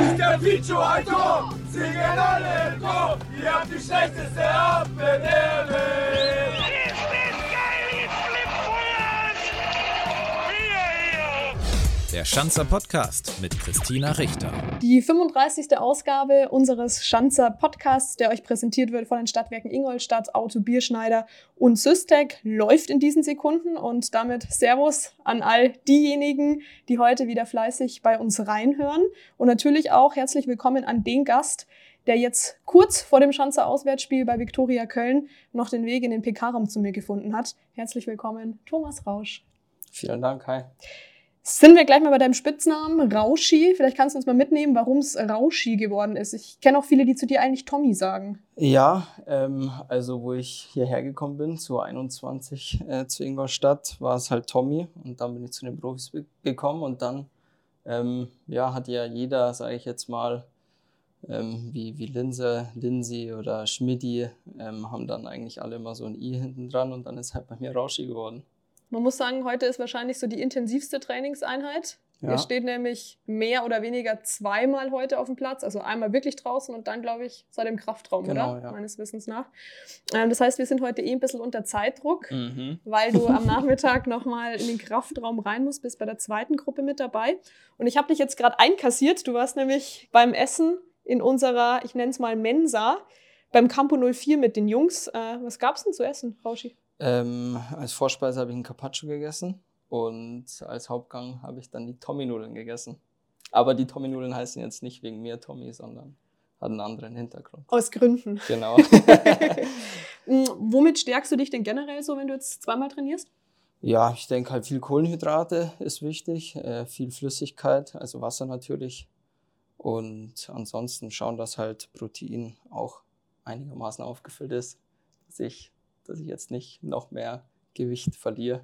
ist der Pichu Alto, singen alle im Chor, ihr habt die schlechteste Abwehr Der Schanzer Podcast mit Christina Richter. Die 35. Ausgabe unseres Schanzer Podcasts, der euch präsentiert wird von den Stadtwerken Ingolstadt, Auto Bierschneider und Systec, läuft in diesen Sekunden und damit Servus an all diejenigen, die heute wieder fleißig bei uns reinhören und natürlich auch herzlich willkommen an den Gast, der jetzt kurz vor dem Schanzer Auswärtsspiel bei Viktoria Köln noch den Weg in den PK-Raum zu mir gefunden hat. Herzlich willkommen, Thomas Rausch. Vielen Dank, hi. Sind wir gleich mal bei deinem Spitznamen, Rauschi. Vielleicht kannst du uns mal mitnehmen, warum es Rauschi geworden ist. Ich kenne auch viele, die zu dir eigentlich Tommy sagen. Ja, ähm, also wo ich hierher gekommen bin, zu 21 äh, zu Ingolstadt, war es halt Tommy. Und dann bin ich zu den Profis gekommen und dann ähm, ja, hat ja jeder, sage ich jetzt mal, ähm, wie, wie Linse, Lindsay oder Schmidti, ähm, haben dann eigentlich alle immer so ein I hinten dran und dann ist halt bei mir Rauschi geworden. Man muss sagen, heute ist wahrscheinlich so die intensivste Trainingseinheit. Ja. Ihr steht nämlich mehr oder weniger zweimal heute auf dem Platz, also einmal wirklich draußen und dann, glaube ich, seit dem Kraftraum, genau, oder? Ja. Meines Wissens nach. Ähm, das heißt, wir sind heute eh ein bisschen unter Zeitdruck, mhm. weil du am Nachmittag nochmal in den Kraftraum rein musst, bist bei der zweiten Gruppe mit dabei. Und ich habe dich jetzt gerade einkassiert. Du warst nämlich beim Essen in unserer, ich nenne es mal Mensa, beim Campo 04 mit den Jungs. Äh, was gab es denn zu essen, Rauschi? Ähm, als Vorspeise habe ich einen Carpaccio gegessen und als Hauptgang habe ich dann die Tommy-Nudeln gegessen. Aber die Tommy-Nudeln heißen jetzt nicht wegen mir Tommy, sondern hat einen anderen Hintergrund. Aus Gründen. Genau. Womit stärkst du dich denn generell so, wenn du jetzt zweimal trainierst? Ja, ich denke halt viel Kohlenhydrate ist wichtig, äh, viel Flüssigkeit, also Wasser natürlich. Und ansonsten schauen, dass halt Protein auch einigermaßen aufgefüllt ist, dass ich dass ich jetzt nicht noch mehr Gewicht verliere.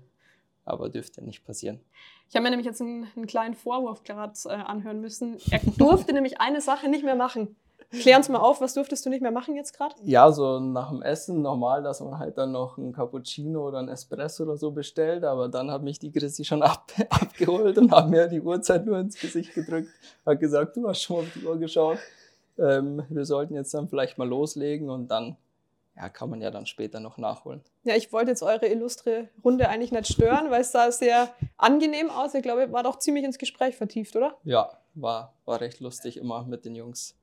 Aber dürfte nicht passieren. Ich habe mir nämlich jetzt einen, einen kleinen Vorwurf gerade äh, anhören müssen. Er durfte nämlich eine Sache nicht mehr machen. Klär uns mal auf, was durftest du nicht mehr machen jetzt gerade? Ja, so nach dem Essen normal, dass man halt dann noch einen Cappuccino oder einen Espresso oder so bestellt, aber dann hat mich die Chrissy schon ab, abgeholt und hat mir die Uhrzeit nur ins Gesicht gedrückt, hat gesagt, du hast schon mal auf die Uhr geschaut, ähm, wir sollten jetzt dann vielleicht mal loslegen und dann ja, kann man ja dann später noch nachholen. Ja, ich wollte jetzt eure illustre Runde eigentlich nicht stören, weil es sah sehr angenehm aus. Ich glaube, war doch ziemlich ins Gespräch vertieft, oder? Ja, war, war recht lustig, immer mit den Jungs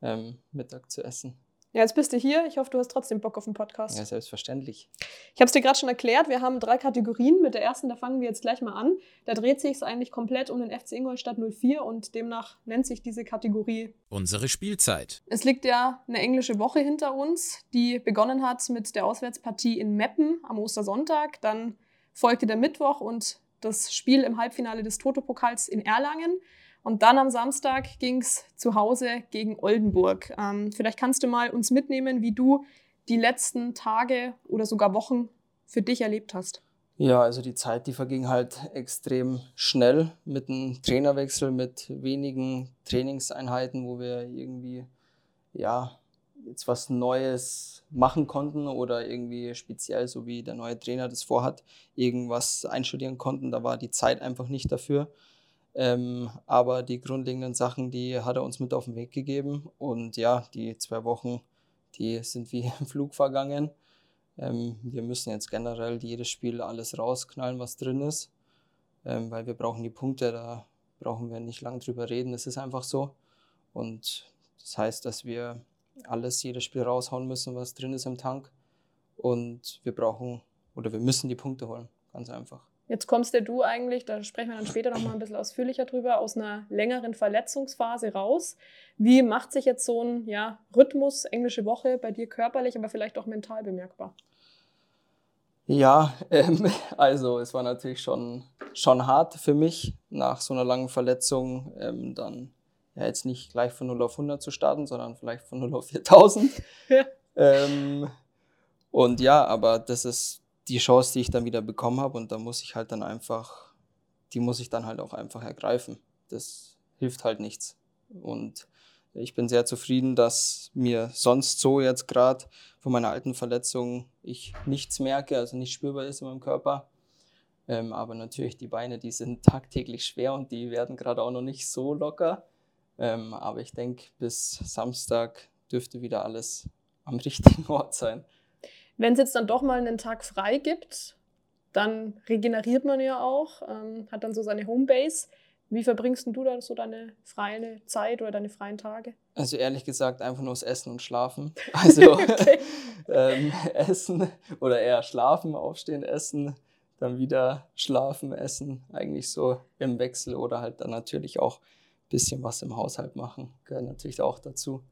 ähm, Mittag zu essen. Ja, jetzt bist du hier. Ich hoffe, du hast trotzdem Bock auf den Podcast. Ja, selbstverständlich. Ich habe es dir gerade schon erklärt. Wir haben drei Kategorien. Mit der ersten, da fangen wir jetzt gleich mal an. Da dreht sich es eigentlich komplett um den FC Ingolstadt 04 und demnach nennt sich diese Kategorie Unsere Spielzeit. Es liegt ja eine englische Woche hinter uns, die begonnen hat mit der Auswärtspartie in Meppen am Ostersonntag. Dann folgte der Mittwoch und das Spiel im Halbfinale des Toto-Pokals in Erlangen. Und dann am Samstag ging es zu Hause gegen Oldenburg. Ähm, vielleicht kannst du mal uns mitnehmen, wie du die letzten Tage oder sogar Wochen für dich erlebt hast. Ja, also die Zeit, die verging halt extrem schnell mit einem Trainerwechsel, mit wenigen Trainingseinheiten, wo wir irgendwie, ja, jetzt was Neues machen konnten oder irgendwie speziell, so wie der neue Trainer das vorhat, irgendwas einstudieren konnten. Da war die Zeit einfach nicht dafür. Ähm, aber die grundlegenden Sachen, die hat er uns mit auf den Weg gegeben. Und ja, die zwei Wochen, die sind wie im Flug vergangen. Ähm, wir müssen jetzt generell jedes Spiel alles rausknallen, was drin ist, ähm, weil wir brauchen die Punkte, da brauchen wir nicht lang drüber reden, es ist einfach so. Und das heißt, dass wir alles, jedes Spiel raushauen müssen, was drin ist im Tank. Und wir brauchen oder wir müssen die Punkte holen, ganz einfach. Jetzt kommst ja du eigentlich, da sprechen wir dann später noch mal ein bisschen ausführlicher drüber, aus einer längeren Verletzungsphase raus. Wie macht sich jetzt so ein ja, Rhythmus, englische Woche bei dir körperlich, aber vielleicht auch mental bemerkbar? Ja, ähm, also es war natürlich schon, schon hart für mich, nach so einer langen Verletzung ähm, dann ja, jetzt nicht gleich von 0 auf 100 zu starten, sondern vielleicht von 0 auf 4000. ähm, und ja, aber das ist die Chance, die ich dann wieder bekommen habe und da muss ich halt dann einfach, die muss ich dann halt auch einfach ergreifen. Das hilft halt nichts. Und ich bin sehr zufrieden, dass mir sonst so jetzt gerade von meiner alten Verletzung ich nichts merke, also nicht spürbar ist in meinem Körper. Ähm, aber natürlich die Beine, die sind tagtäglich schwer und die werden gerade auch noch nicht so locker. Ähm, aber ich denke, bis Samstag dürfte wieder alles am richtigen Ort sein. Wenn es jetzt dann doch mal einen Tag frei gibt, dann regeneriert man ja auch, ähm, hat dann so seine Homebase. Wie verbringst du da so deine freie Zeit oder deine freien Tage? Also ehrlich gesagt einfach nur das Essen und Schlafen. Also ähm, Essen oder eher Schlafen, Aufstehen, Essen, dann wieder Schlafen, Essen. Eigentlich so im Wechsel oder halt dann natürlich auch ein bisschen was im Haushalt machen. Gehört natürlich auch dazu.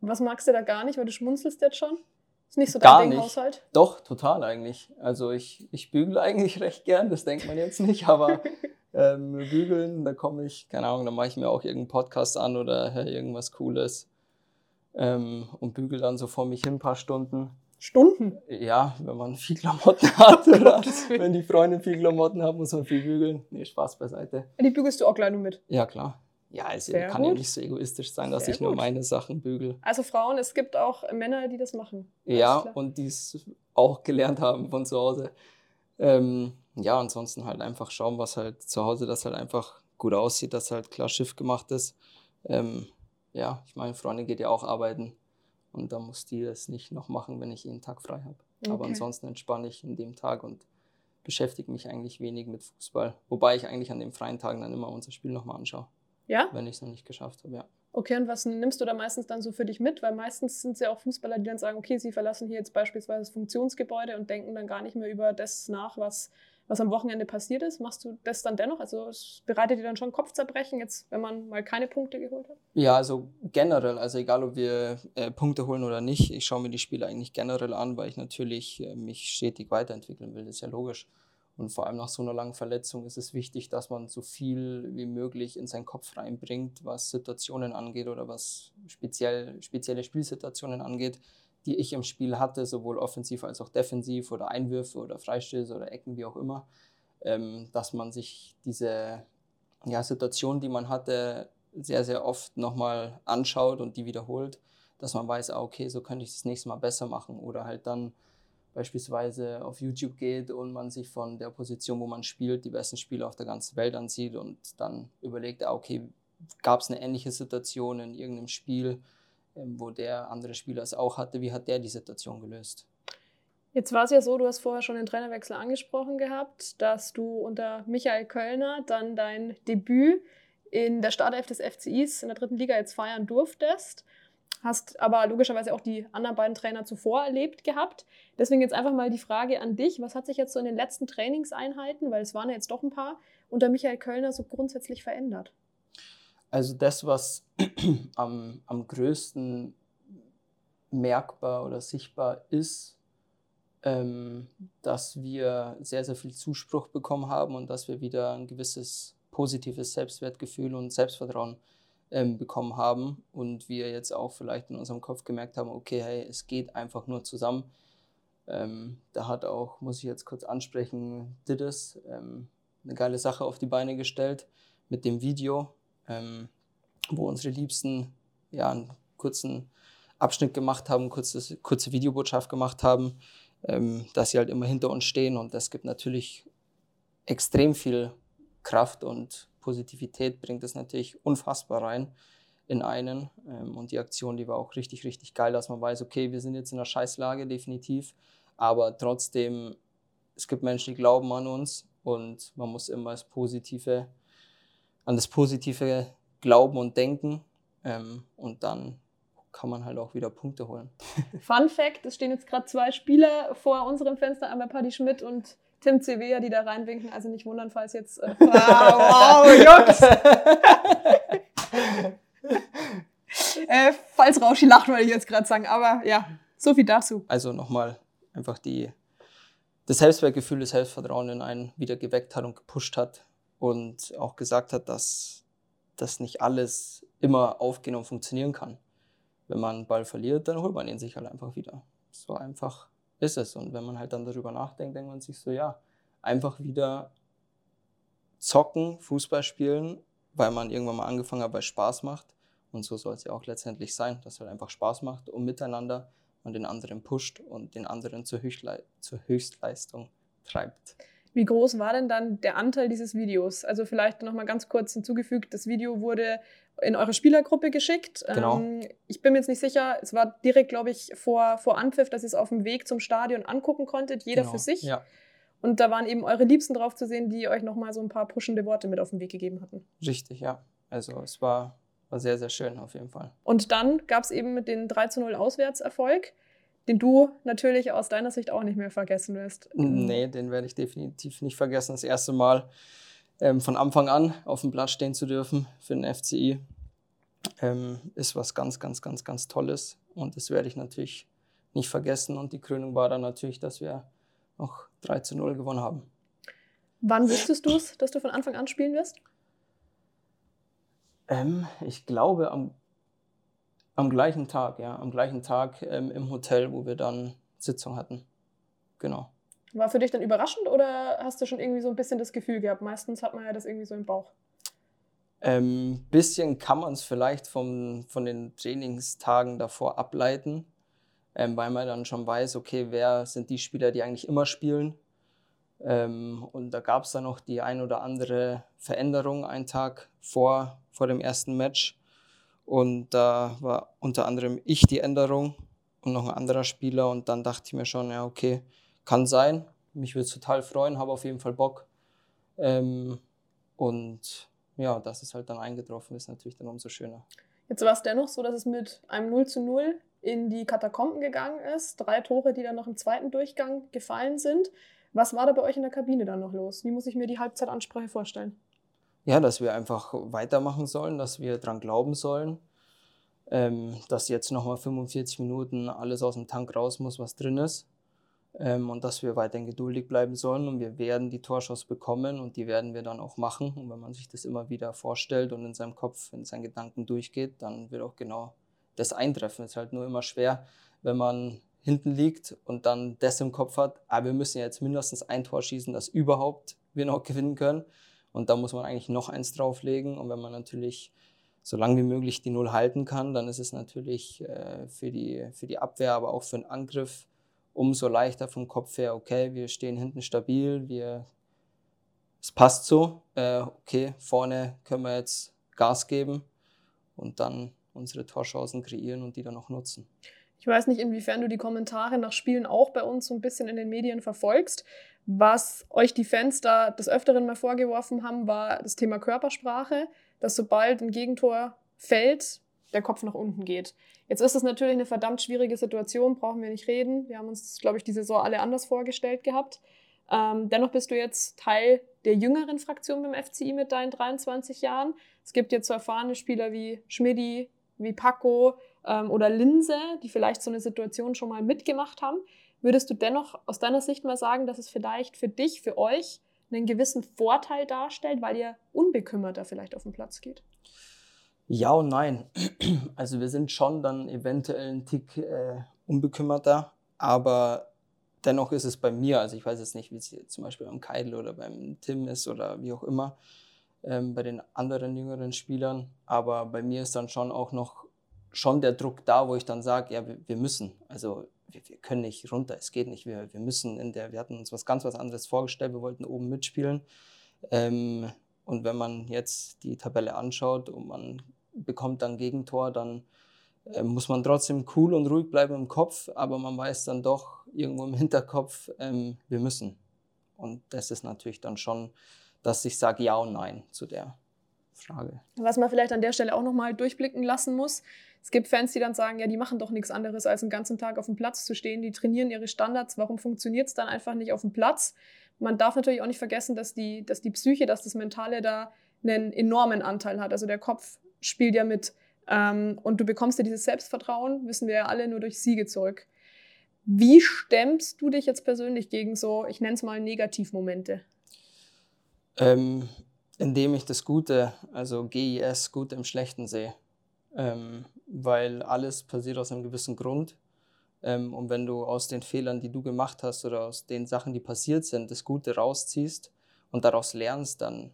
Was magst du da gar nicht, weil du schmunzelst jetzt schon? Ist nicht so dein Gar Ding, nicht. Haushalt? Doch, total eigentlich. Also ich, ich bügele eigentlich recht gern, das denkt man jetzt nicht, aber ähm, bügeln, da komme ich, keine Ahnung, da mache ich mir auch irgendeinen Podcast an oder höre irgendwas Cooles ähm, und bügel dann so vor mich hin ein paar Stunden. Stunden? Ja, wenn man viel Klamotten hat oder wenn die Freundin viel Klamotten hat, muss man viel bügeln. Nee, Spaß beiseite. Die bügelst du auch gleich nur mit? Ja, klar. Ja, es Sehr kann gut. ja nicht so egoistisch sein, dass Sehr ich nur gut. meine Sachen bügel. Also Frauen, es gibt auch Männer, die das machen. Ja, und die es auch gelernt haben von zu Hause. Ähm, ja, ansonsten halt einfach schauen, was halt zu Hause, das halt einfach gut aussieht, dass halt klar Schiff gemacht ist. Ähm, ja, ich meine, Freundin geht ja auch arbeiten und da muss die das nicht noch machen, wenn ich jeden Tag frei habe. Okay. Aber ansonsten entspanne ich in dem Tag und beschäftige mich eigentlich wenig mit Fußball. Wobei ich eigentlich an den freien Tagen dann immer unser Spiel nochmal anschaue. Ja? Wenn ich es noch nicht geschafft habe, ja. Okay, und was nimmst du da meistens dann so für dich mit? Weil meistens sind es ja auch Fußballer, die dann sagen, okay, sie verlassen hier jetzt beispielsweise das Funktionsgebäude und denken dann gar nicht mehr über das nach, was, was am Wochenende passiert ist. Machst du das dann dennoch? Also es bereitet dir dann schon Kopfzerbrechen, jetzt, wenn man mal keine Punkte geholt hat? Ja, also generell, also egal ob wir äh, Punkte holen oder nicht, ich schaue mir die Spiele eigentlich generell an, weil ich natürlich äh, mich stetig weiterentwickeln will, das ist ja logisch. Und vor allem nach so einer langen Verletzung ist es wichtig, dass man so viel wie möglich in seinen Kopf reinbringt, was Situationen angeht oder was speziell, spezielle Spielsituationen angeht, die ich im Spiel hatte, sowohl offensiv als auch defensiv oder Einwürfe oder Freistöße oder Ecken, wie auch immer, ähm, dass man sich diese ja, Situation, die man hatte, sehr, sehr oft nochmal anschaut und die wiederholt, dass man weiß, ah, okay, so könnte ich das nächste Mal besser machen oder halt dann beispielsweise auf YouTube geht und man sich von der Position, wo man spielt, die besten Spieler auf der ganzen Welt ansieht und dann überlegt, ah, okay, gab es eine ähnliche Situation in irgendeinem Spiel, ähm, wo der andere Spieler es auch hatte, wie hat der die Situation gelöst? Jetzt war es ja so, du hast vorher schon den Trainerwechsel angesprochen gehabt, dass du unter Michael Kölner dann dein Debüt in der Startelf des FCIs in der dritten Liga jetzt feiern durftest hast aber logischerweise auch die anderen beiden Trainer zuvor erlebt gehabt. Deswegen jetzt einfach mal die Frage an dich, was hat sich jetzt so in den letzten Trainingseinheiten, weil es waren ja jetzt doch ein paar, unter Michael Kölner so grundsätzlich verändert? Also das, was am, am größten merkbar oder sichtbar ist, ähm, dass wir sehr, sehr viel Zuspruch bekommen haben und dass wir wieder ein gewisses positives Selbstwertgefühl und Selbstvertrauen haben ähm, bekommen haben und wir jetzt auch vielleicht in unserem Kopf gemerkt haben, okay, hey, es geht einfach nur zusammen. Ähm, da hat auch, muss ich jetzt kurz ansprechen, Diddes ähm, eine geile Sache auf die Beine gestellt mit dem Video, ähm, wo unsere Liebsten ja einen kurzen Abschnitt gemacht haben, kurzes, kurze Videobotschaft gemacht haben, ähm, dass sie halt immer hinter uns stehen und das gibt natürlich extrem viel Kraft und Positivität bringt es natürlich unfassbar rein in einen. Ähm, und die Aktion, die war auch richtig, richtig geil, dass man weiß, okay, wir sind jetzt in einer Scheißlage, definitiv. Aber trotzdem, es gibt Menschen, die glauben an uns und man muss immer das Positive, an das Positive glauben und denken. Ähm, und dann kann man halt auch wieder Punkte holen. Fun Fact: Es stehen jetzt gerade zwei Spieler vor unserem Fenster, einmal Paddy Schmidt und Tim Cevea, die da reinwinken. Also nicht wundern, falls jetzt. Äh, wow, Jungs! äh, falls Rauschi lacht, wollte ich jetzt gerade sagen. Aber ja, so viel dazu. Also nochmal einfach die, das Selbstwertgefühl, das Selbstvertrauen in einen wieder geweckt hat und gepusht hat. Und auch gesagt hat, dass das nicht alles immer aufgehen und funktionieren kann. Wenn man einen Ball verliert, dann holt man ihn sich halt einfach wieder. So einfach ist es. Und wenn man halt dann darüber nachdenkt, denkt man sich so, ja, einfach wieder zocken, Fußball spielen, weil man irgendwann mal angefangen hat, weil es Spaß macht. Und so soll es ja auch letztendlich sein, dass es halt einfach Spaß macht und miteinander man den anderen pusht und den anderen zur, Höchstle zur Höchstleistung treibt. Wie groß war denn dann der Anteil dieses Videos? Also vielleicht noch mal ganz kurz hinzugefügt, das Video wurde in eure Spielergruppe geschickt. Genau. Ähm, ich bin mir jetzt nicht sicher, es war direkt, glaube ich, vor, vor Anpfiff, dass ihr es auf dem Weg zum Stadion angucken konntet, jeder genau. für sich. Ja. Und da waren eben eure Liebsten drauf zu sehen, die euch noch mal so ein paar pushende Worte mit auf den Weg gegeben hatten. Richtig, ja. Also es war, war sehr, sehr schön auf jeden Fall. Und dann gab es eben den 3 zu 0 Auswärtserfolg den du natürlich aus deiner Sicht auch nicht mehr vergessen wirst. Nee, den werde ich definitiv nicht vergessen. Das erste Mal ähm, von Anfang an auf dem Platz stehen zu dürfen für den FCI ähm, ist was ganz, ganz, ganz, ganz Tolles. Und das werde ich natürlich nicht vergessen. Und die Krönung war dann natürlich, dass wir noch 3 zu 0 gewonnen haben. Wann wusstest du es, dass du von Anfang an spielen wirst? Ähm, ich glaube am am gleichen Tag, ja, am gleichen Tag ähm, im Hotel, wo wir dann Sitzung hatten. Genau. War für dich dann überraschend oder hast du schon irgendwie so ein bisschen das Gefühl gehabt? Meistens hat man ja das irgendwie so im Bauch. Ähm, bisschen kann man es vielleicht vom, von den Trainingstagen davor ableiten, ähm, weil man dann schon weiß, okay, wer sind die Spieler, die eigentlich immer spielen. Ähm, und da gab es dann noch die ein oder andere Veränderung einen Tag vor, vor dem ersten Match. Und da war unter anderem ich die Änderung und noch ein anderer Spieler. Und dann dachte ich mir schon, ja, okay, kann sein. Mich würde es total freuen, habe auf jeden Fall Bock. Ähm, und ja, dass es halt dann eingetroffen ist, natürlich dann umso schöner. Jetzt war es dennoch so, dass es mit einem 0 zu 0 in die Katakomben gegangen ist. Drei Tore, die dann noch im zweiten Durchgang gefallen sind. Was war da bei euch in der Kabine dann noch los? Wie muss ich mir die Halbzeitansprache vorstellen? Ja, dass wir einfach weitermachen sollen, dass wir dran glauben sollen, ähm, dass jetzt nochmal 45 Minuten alles aus dem Tank raus muss, was drin ist. Ähm, und dass wir weiterhin geduldig bleiben sollen und wir werden die Torschuss bekommen und die werden wir dann auch machen. Und wenn man sich das immer wieder vorstellt und in seinem Kopf, in seinen Gedanken durchgeht, dann wird auch genau das eintreffen. Es ist halt nur immer schwer, wenn man hinten liegt und dann das im Kopf hat, ah, wir müssen jetzt mindestens ein Tor schießen, dass überhaupt wir noch gewinnen können. Und da muss man eigentlich noch eins drauflegen. Und wenn man natürlich so lange wie möglich die Null halten kann, dann ist es natürlich äh, für, die, für die Abwehr, aber auch für den Angriff umso leichter vom Kopf her, okay, wir stehen hinten stabil, wir, es passt so, äh, okay, vorne können wir jetzt Gas geben und dann unsere Torchancen kreieren und die dann auch nutzen. Ich weiß nicht, inwiefern du die Kommentare nach Spielen auch bei uns so ein bisschen in den Medien verfolgst. Was euch die Fans da des Öfteren mal vorgeworfen haben, war das Thema Körpersprache, dass sobald ein Gegentor fällt, der Kopf nach unten geht. Jetzt ist es natürlich eine verdammt schwierige Situation, brauchen wir nicht reden. Wir haben uns, glaube ich, die Saison alle anders vorgestellt gehabt. Ähm, dennoch bist du jetzt Teil der jüngeren Fraktion beim FCI mit deinen 23 Jahren. Es gibt jetzt so erfahrene Spieler wie Schmidti, wie Paco ähm, oder Linse, die vielleicht so eine Situation schon mal mitgemacht haben. Würdest du dennoch aus deiner Sicht mal sagen, dass es vielleicht für dich, für euch einen gewissen Vorteil darstellt, weil ihr unbekümmerter vielleicht auf den Platz geht? Ja und nein. Also wir sind schon dann eventuell ein Tick äh, unbekümmerter, aber dennoch ist es bei mir, also ich weiß jetzt nicht, wie es zum Beispiel beim Keidel oder beim Tim ist oder wie auch immer, ähm, bei den anderen jüngeren Spielern, aber bei mir ist dann schon auch noch schon der Druck da, wo ich dann sage, ja, wir, wir müssen. Also wir, wir, können nicht runter, es geht nicht. Wir, wir müssen in der, wir hatten uns was ganz was anderes vorgestellt, wir wollten oben mitspielen. Ähm, und wenn man jetzt die Tabelle anschaut und man bekommt dann Gegentor, dann äh, muss man trotzdem cool und ruhig bleiben im Kopf, aber man weiß dann doch irgendwo im Hinterkopf, ähm, wir müssen. Und das ist natürlich dann schon, dass ich sage ja und nein zu der Frage. Was man vielleicht an der Stelle auch nochmal durchblicken lassen muss, es gibt Fans, die dann sagen, ja, die machen doch nichts anderes, als den ganzen Tag auf dem Platz zu stehen, die trainieren ihre Standards, warum funktioniert es dann einfach nicht auf dem Platz? Man darf natürlich auch nicht vergessen, dass die, dass die Psyche, dass das Mentale da einen enormen Anteil hat. Also der Kopf spielt ja mit. Ähm, und du bekommst ja dieses Selbstvertrauen, wissen wir ja alle, nur durch Siege zurück. Wie stemmst du dich jetzt persönlich gegen so, ich nenne es mal Negativmomente? Ähm, indem ich das Gute, also GIS, Gute im Schlechten sehe. Ähm, weil alles passiert aus einem gewissen Grund. Ähm, und wenn du aus den Fehlern, die du gemacht hast oder aus den Sachen, die passiert sind, das Gute rausziehst und daraus lernst, dann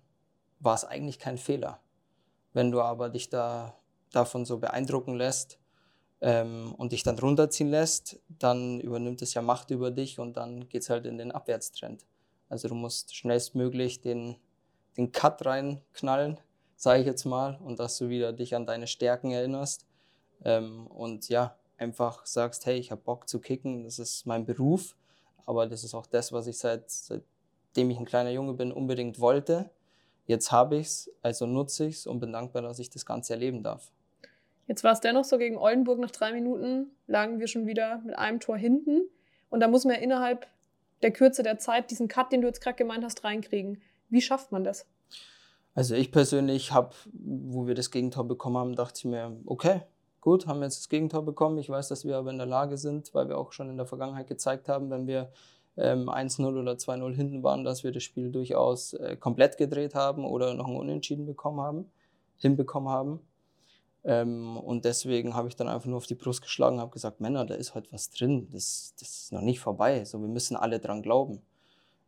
war es eigentlich kein Fehler. Wenn du aber dich da davon so beeindrucken lässt ähm, und dich dann runterziehen lässt, dann übernimmt es ja Macht über dich und dann geht es halt in den Abwärtstrend. Also du musst schnellstmöglich den, den Cut reinknallen, sage ich jetzt mal, und dass du wieder dich an deine Stärken erinnerst. Ähm, und ja, einfach sagst, hey, ich habe Bock zu kicken, das ist mein Beruf, aber das ist auch das, was ich seit, seitdem ich ein kleiner Junge bin, unbedingt wollte. Jetzt habe ich es, also nutze ich es und bin dankbar, dass ich das Ganze erleben darf. Jetzt war es dennoch so, gegen Oldenburg nach drei Minuten lagen wir schon wieder mit einem Tor hinten. Und da muss man ja innerhalb der Kürze der Zeit diesen Cut, den du jetzt gerade gemeint hast, reinkriegen. Wie schafft man das? Also ich persönlich habe, wo wir das Gegentor bekommen haben, dachte ich mir, okay, gut, haben wir jetzt das Gegentor bekommen. Ich weiß, dass wir aber in der Lage sind, weil wir auch schon in der Vergangenheit gezeigt haben, wenn wir ähm, 1-0 oder 2-0 hinten waren, dass wir das Spiel durchaus äh, komplett gedreht haben oder noch ein Unentschieden bekommen haben, hinbekommen haben. Ähm, und deswegen habe ich dann einfach nur auf die Brust geschlagen und habe gesagt, Männer, da ist heute was drin, das, das ist noch nicht vorbei, so, wir müssen alle dran glauben.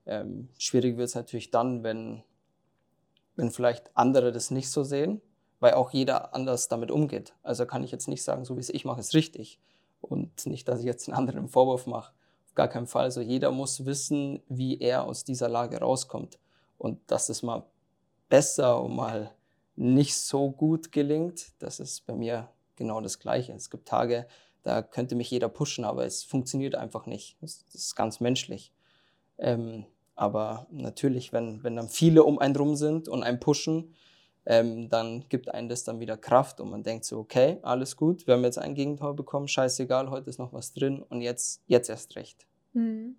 Ähm, schwierig wird es natürlich dann, wenn, wenn vielleicht andere das nicht so sehen, weil auch jeder anders damit umgeht. Also kann ich jetzt nicht sagen, so wie es ich mache, ist richtig. Und nicht, dass ich jetzt einen anderen Vorwurf mache. Auf gar keinen Fall. Also jeder muss wissen, wie er aus dieser Lage rauskommt. Und dass es mal besser und mal nicht so gut gelingt, das ist bei mir genau das Gleiche. Es gibt Tage, da könnte mich jeder pushen, aber es funktioniert einfach nicht. Das ist ganz menschlich. Ähm, aber natürlich, wenn, wenn dann viele um einen drum sind und einen pushen, ähm, dann gibt einen das dann wieder Kraft und man denkt so, okay, alles gut, wir haben jetzt ein Gegentor bekommen, scheißegal, heute ist noch was drin und jetzt, jetzt erst recht. Mhm.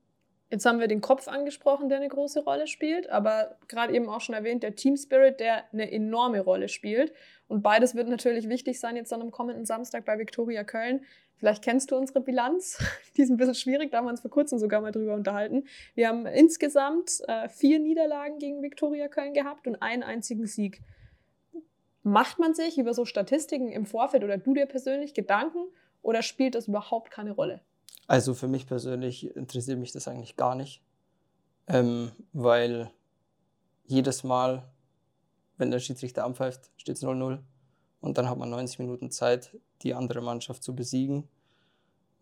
Jetzt haben wir den Kopf angesprochen, der eine große Rolle spielt, aber gerade eben auch schon erwähnt, der Team Spirit, der eine enorme Rolle spielt. Und beides wird natürlich wichtig sein jetzt dann am kommenden Samstag bei Viktoria Köln. Vielleicht kennst du unsere Bilanz. Die ist ein bisschen schwierig, da haben wir uns vor kurzem sogar mal drüber unterhalten. Wir haben insgesamt äh, vier Niederlagen gegen Viktoria Köln gehabt und einen einzigen Sieg. Macht man sich über so Statistiken im Vorfeld oder du dir persönlich Gedanken oder spielt das überhaupt keine Rolle? Also für mich persönlich interessiert mich das eigentlich gar nicht, ähm, weil jedes Mal, wenn der Schiedsrichter anpfeift, steht es 0-0 und dann hat man 90 Minuten Zeit, die andere Mannschaft zu besiegen.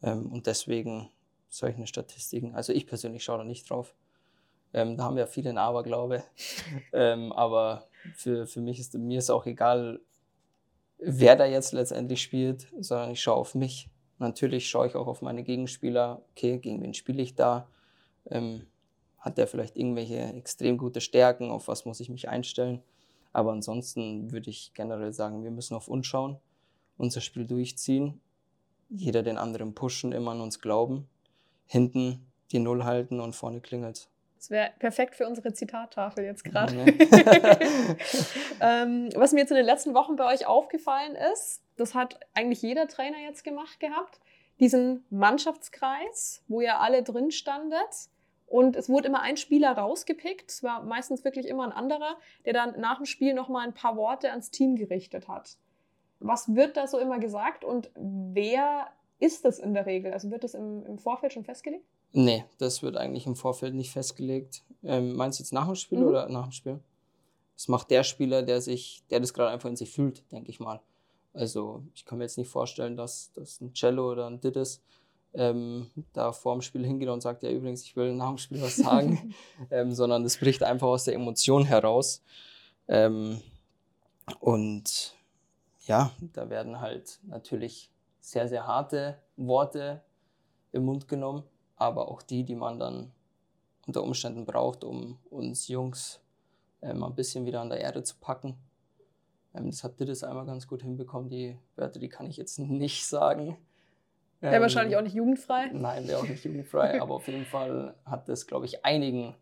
Ähm, und deswegen solche Statistiken, also ich persönlich schaue da nicht drauf. Ähm, da haben wir viele einen Aberglaube. ähm, aber für, für mich ist mir ist auch egal, wer da jetzt letztendlich spielt, sondern ich schaue auf mich. Natürlich schaue ich auch auf meine Gegenspieler. Okay, gegen wen spiele ich da? Ähm, hat der vielleicht irgendwelche extrem gute Stärken? Auf was muss ich mich einstellen? Aber ansonsten würde ich generell sagen, wir müssen auf uns schauen, unser Spiel durchziehen, jeder den anderen pushen, immer an uns glauben, hinten die Null halten und vorne klingelt das wäre perfekt für unsere Zitattafel jetzt gerade. ähm, was mir jetzt in den letzten Wochen bei euch aufgefallen ist, das hat eigentlich jeder Trainer jetzt gemacht gehabt, diesen Mannschaftskreis, wo ihr alle drin standet. Und es wurde immer ein Spieler rausgepickt, es war meistens wirklich immer ein anderer, der dann nach dem Spiel nochmal ein paar Worte ans Team gerichtet hat. Was wird da so immer gesagt und wer ist das in der Regel? Also wird das im, im Vorfeld schon festgelegt? Nee, das wird eigentlich im Vorfeld nicht festgelegt. Ähm, meinst du jetzt nach dem Spiel mhm. oder nach dem Spiel? Das macht der Spieler, der sich, der das gerade einfach in sich fühlt, denke ich mal. Also ich kann mir jetzt nicht vorstellen, dass, dass ein Cello oder ein Diddes ähm, da vor dem Spiel hingeht und sagt, ja übrigens, ich will nach dem Spiel was sagen, ähm, sondern es bricht einfach aus der Emotion heraus. Ähm, und ja, da werden halt natürlich sehr, sehr harte Worte im Mund genommen aber auch die, die man dann unter Umständen braucht, um uns Jungs ähm, ein bisschen wieder an der Erde zu packen. Ähm, das hat Dittis einmal ganz gut hinbekommen. Die Wörter, die kann ich jetzt nicht sagen. Wäre ähm, wahrscheinlich auch nicht jugendfrei. Nein, wäre auch nicht jugendfrei, aber auf jeden Fall hat das, glaube ich, einigen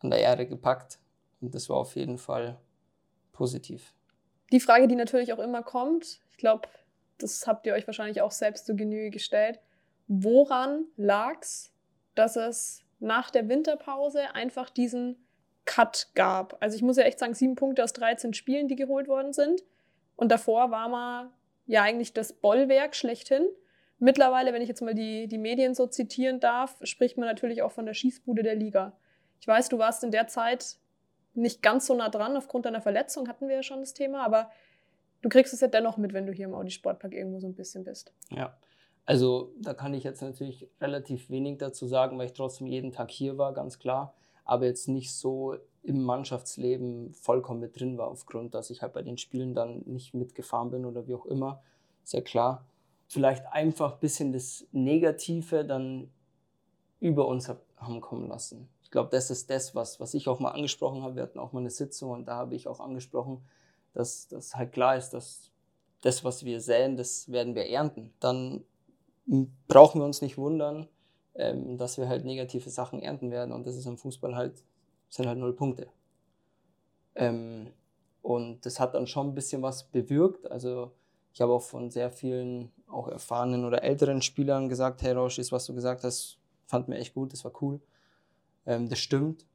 an der Erde gepackt. Und das war auf jeden Fall positiv. Die Frage, die natürlich auch immer kommt, ich glaube, das habt ihr euch wahrscheinlich auch selbst zu Genüge gestellt woran lag es, dass es nach der Winterpause einfach diesen Cut gab? Also ich muss ja echt sagen, sieben Punkte aus 13 Spielen, die geholt worden sind. Und davor war man ja eigentlich das Bollwerk schlechthin. Mittlerweile, wenn ich jetzt mal die, die Medien so zitieren darf, spricht man natürlich auch von der Schießbude der Liga. Ich weiß, du warst in der Zeit nicht ganz so nah dran, aufgrund deiner Verletzung hatten wir ja schon das Thema, aber du kriegst es ja dennoch mit, wenn du hier im Audi Sportpark irgendwo so ein bisschen bist. Ja, also da kann ich jetzt natürlich relativ wenig dazu sagen, weil ich trotzdem jeden Tag hier war, ganz klar. aber jetzt nicht so im Mannschaftsleben vollkommen mit drin war, aufgrund, dass ich halt bei den Spielen dann nicht mitgefahren bin oder wie auch immer. Ja klar. Vielleicht einfach ein bisschen das Negative dann über uns haben kommen lassen. Ich glaube, das ist das, was, was ich auch mal angesprochen habe. Wir hatten auch mal eine Sitzung und da habe ich auch angesprochen, dass das halt klar ist, dass das, was wir säen, das werden wir ernten. Dann brauchen wir uns nicht wundern, ähm, dass wir halt negative Sachen ernten werden. Und das ist im Fußball halt, sind halt null Punkte. Ähm, und das hat dann schon ein bisschen was bewirkt. Also ich habe auch von sehr vielen auch erfahrenen oder älteren Spielern gesagt, hey Rauschis, was du gesagt hast, fand mir echt gut, das war cool. Ähm, das stimmt.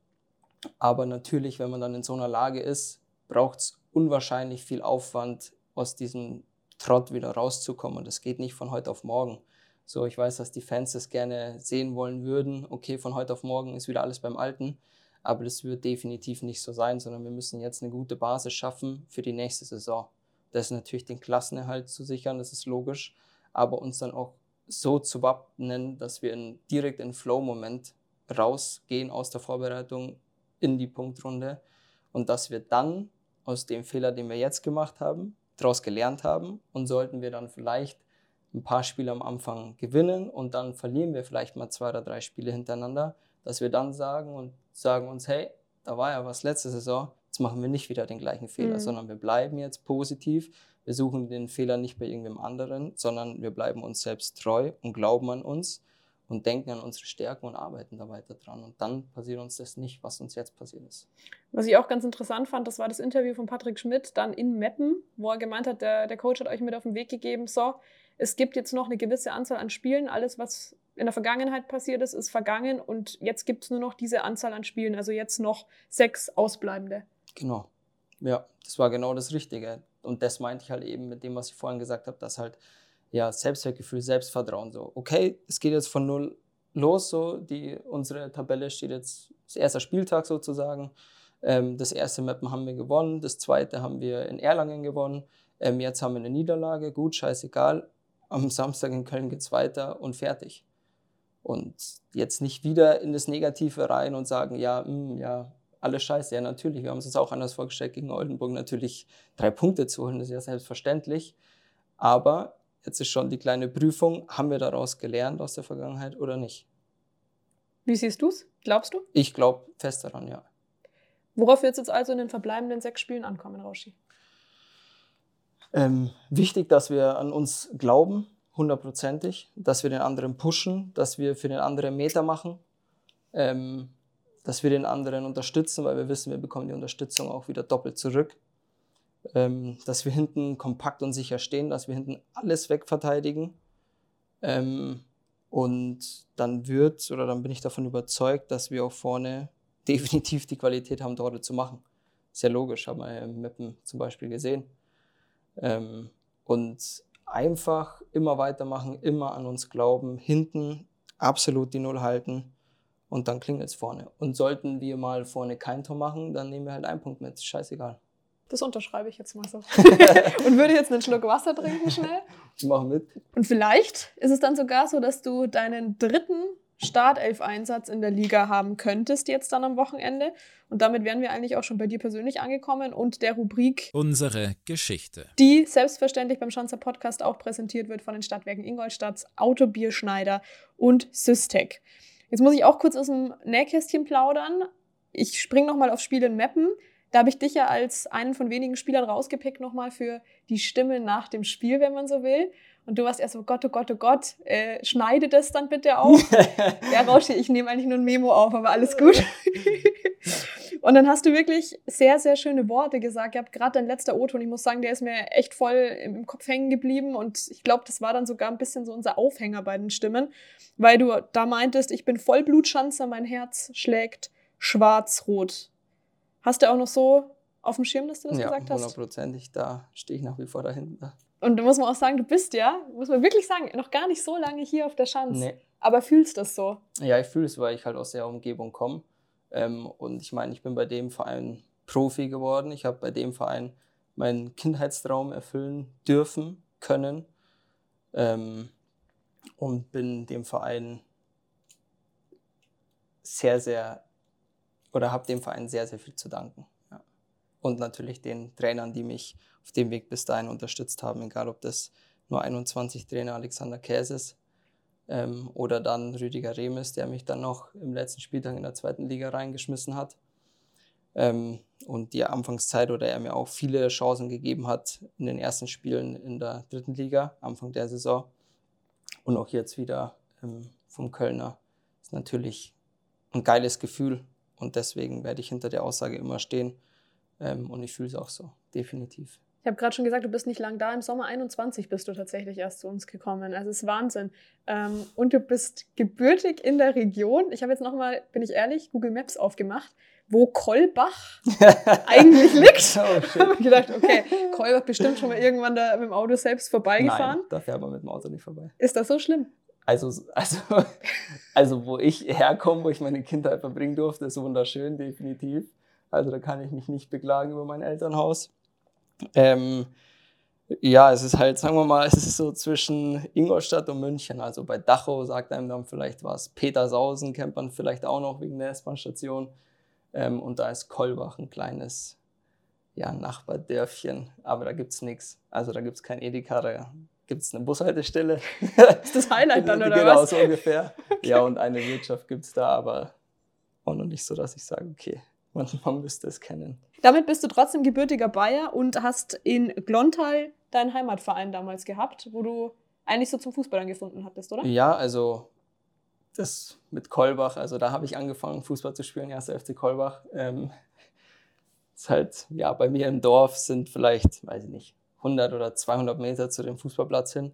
Aber natürlich, wenn man dann in so einer Lage ist, braucht es unwahrscheinlich viel Aufwand, aus diesem Trott wieder rauszukommen. Und das geht nicht von heute auf morgen. So, ich weiß, dass die Fans das gerne sehen wollen würden. Okay, von heute auf morgen ist wieder alles beim Alten. Aber das wird definitiv nicht so sein, sondern wir müssen jetzt eine gute Basis schaffen für die nächste Saison. Das ist natürlich den Klassenerhalt zu sichern, das ist logisch. Aber uns dann auch so zu wappnen, dass wir in, direkt in Flow-Moment rausgehen aus der Vorbereitung in die Punktrunde und dass wir dann aus dem Fehler, den wir jetzt gemacht haben, daraus gelernt haben und sollten wir dann vielleicht ein paar Spiele am Anfang gewinnen und dann verlieren wir vielleicht mal zwei oder drei Spiele hintereinander, dass wir dann sagen und sagen uns, hey, da war ja was letzte Saison, jetzt machen wir nicht wieder den gleichen Fehler, mhm. sondern wir bleiben jetzt positiv. Wir suchen den Fehler nicht bei irgendwem anderen, sondern wir bleiben uns selbst treu und glauben an uns und denken an unsere Stärken und arbeiten da weiter dran. Und dann passiert uns das nicht, was uns jetzt passiert ist. Was ich auch ganz interessant fand, das war das Interview von Patrick Schmidt dann in Meppen, wo er gemeint hat, der, der Coach hat euch mit auf den Weg gegeben, so, es gibt jetzt noch eine gewisse Anzahl an Spielen, alles, was in der Vergangenheit passiert ist, ist vergangen und jetzt gibt es nur noch diese Anzahl an Spielen, also jetzt noch sechs ausbleibende. Genau. Ja, das war genau das Richtige. Und das meinte ich halt eben mit dem, was ich vorhin gesagt habe, dass halt ja, Selbstwertgefühl, Selbstvertrauen. So, okay, es geht jetzt von null los, so, die, unsere Tabelle steht jetzt, das erste Spieltag sozusagen. Ähm, das erste Mappen haben wir gewonnen, das zweite haben wir in Erlangen gewonnen. Ähm, jetzt haben wir eine Niederlage, gut, scheißegal. Am Samstag in Köln geht es weiter und fertig. Und jetzt nicht wieder in das Negative rein und sagen, ja, mh, hm, ja, alles scheiße. Ja, natürlich, wir haben es uns auch anders vorgestellt, gegen Oldenburg natürlich drei Punkte zu holen, das ist ja selbstverständlich. Aber Jetzt ist schon die kleine Prüfung, haben wir daraus gelernt aus der Vergangenheit oder nicht? Wie siehst du es? Glaubst du? Ich glaube fest daran, ja. Worauf wird es jetzt also in den verbleibenden sechs Spielen ankommen, Rauschi? Ähm, wichtig, dass wir an uns glauben, hundertprozentig, dass wir den anderen pushen, dass wir für den anderen Meter machen, ähm, dass wir den anderen unterstützen, weil wir wissen, wir bekommen die Unterstützung auch wieder doppelt zurück ähm, dass wir hinten kompakt und sicher stehen, dass wir hinten alles wegverteidigen. Ähm, und dann wird, oder dann bin ich davon überzeugt, dass wir auch vorne definitiv die Qualität haben, Tore zu machen. Sehr logisch, haben wir im Meppen zum Beispiel gesehen. Ähm, und einfach immer weitermachen, immer an uns glauben, hinten absolut die Null halten und dann klingelt es vorne. Und sollten wir mal vorne kein Tor machen, dann nehmen wir halt einen Punkt mit. Scheißegal. Das unterschreibe ich jetzt mal so. und würde jetzt einen Schluck Wasser trinken schnell. Ich mache mit. Und vielleicht ist es dann sogar so, dass du deinen dritten Startelf-Einsatz in der Liga haben könntest jetzt dann am Wochenende. Und damit wären wir eigentlich auch schon bei dir persönlich angekommen und der Rubrik Unsere Geschichte. Die selbstverständlich beim Schanzer Podcast auch präsentiert wird von den Stadtwerken Ingolstadt, Autobierschneider und Systec. Jetzt muss ich auch kurz aus dem Nähkästchen plaudern. Ich springe nochmal aufs Spiel in Meppen. Da habe ich dich ja als einen von wenigen Spielern rausgepickt nochmal für die Stimme nach dem Spiel, wenn man so will. Und du warst erst so, Gott, oh Gott, oh Gott, äh, schneide das dann bitte auf. ja, Rauschi, ich nehme eigentlich nur ein Memo auf, aber alles gut. und dann hast du wirklich sehr, sehr schöne Worte gesagt. Ihr habt gerade dein letzter O-Ton, ich muss sagen, der ist mir echt voll im Kopf hängen geblieben. Und ich glaube, das war dann sogar ein bisschen so unser Aufhänger bei den Stimmen, weil du da meintest, ich bin Vollblutschanzer, mein Herz schlägt schwarz-rot. Hast du auch noch so auf dem Schirm, dass du das ja, gesagt hast? Ja, hundertprozentig. Da stehe ich nach wie vor dahinter. Und da muss man auch sagen, du bist ja, muss man wirklich sagen, noch gar nicht so lange hier auf der Schanze. Nee. Aber fühlst du das so? Ja, ich fühle es, weil ich halt aus der Umgebung komme. Ähm, und ich meine, ich bin bei dem Verein Profi geworden. Ich habe bei dem Verein meinen Kindheitstraum erfüllen dürfen, können. Ähm, und bin dem Verein sehr, sehr oder habe dem Verein sehr, sehr viel zu danken. Ja. Und natürlich den Trainern, die mich auf dem Weg bis dahin unterstützt haben, egal ob das nur 21 Trainer Alexander Käses ähm, oder dann Rüdiger Remes, der mich dann noch im letzten Spieltag in der zweiten Liga reingeschmissen hat. Ähm, und die Anfangszeit oder er mir auch viele Chancen gegeben hat in den ersten Spielen in der dritten Liga, Anfang der Saison. Und auch jetzt wieder ähm, vom Kölner. Ist natürlich ein geiles Gefühl und deswegen werde ich hinter der Aussage immer stehen. Ähm, und ich fühle es auch so, definitiv. Ich habe gerade schon gesagt, du bist nicht lang da. Im Sommer 21 bist du tatsächlich erst zu uns gekommen. Also es ist Wahnsinn. Ähm, und du bist gebürtig in der Region. Ich habe jetzt nochmal, bin ich ehrlich, Google Maps aufgemacht, wo Kolbach eigentlich liegt. Oh, shit. habe ich gedacht, okay, Kolbach bestimmt schon mal irgendwann da mit dem Auto selbst vorbeigefahren. Nein, da fährt man mit dem Auto nicht vorbei. Ist das so schlimm? Also, also, also wo ich herkomme, wo ich meine Kindheit verbringen durfte, ist wunderschön, definitiv. Also da kann ich mich nicht beklagen über mein Elternhaus. Ähm, ja, es ist halt, sagen wir mal, es ist so zwischen Ingolstadt und München. Also bei Dachau sagt einem dann vielleicht was. Petersausen kennt man vielleicht auch noch wegen der S-Bahn-Station. Ähm, und da ist Kolbach ein kleines ja, Nachbardörfchen. Aber da gibt es nichts. Also da gibt es kein Edeka, da gibt es eine Bushaltestelle. ist das Highlight dann, oder genau, was? Genau, so ungefähr. Okay. Ja, und eine Wirtschaft gibt es da, aber auch noch nicht so, dass ich sage, okay, man, man müsste es kennen. Damit bist du trotzdem gebürtiger Bayer und hast in Glontal deinen Heimatverein damals gehabt, wo du eigentlich so zum Fußball gefunden hattest, oder? Ja, also das mit Kolbach, also da habe ich angefangen, Fußball zu spielen, erster FC Kolbach. Ähm, ist halt, ja, bei mir im Dorf sind vielleicht, weiß ich nicht, 100 oder 200 Meter zu dem Fußballplatz hin.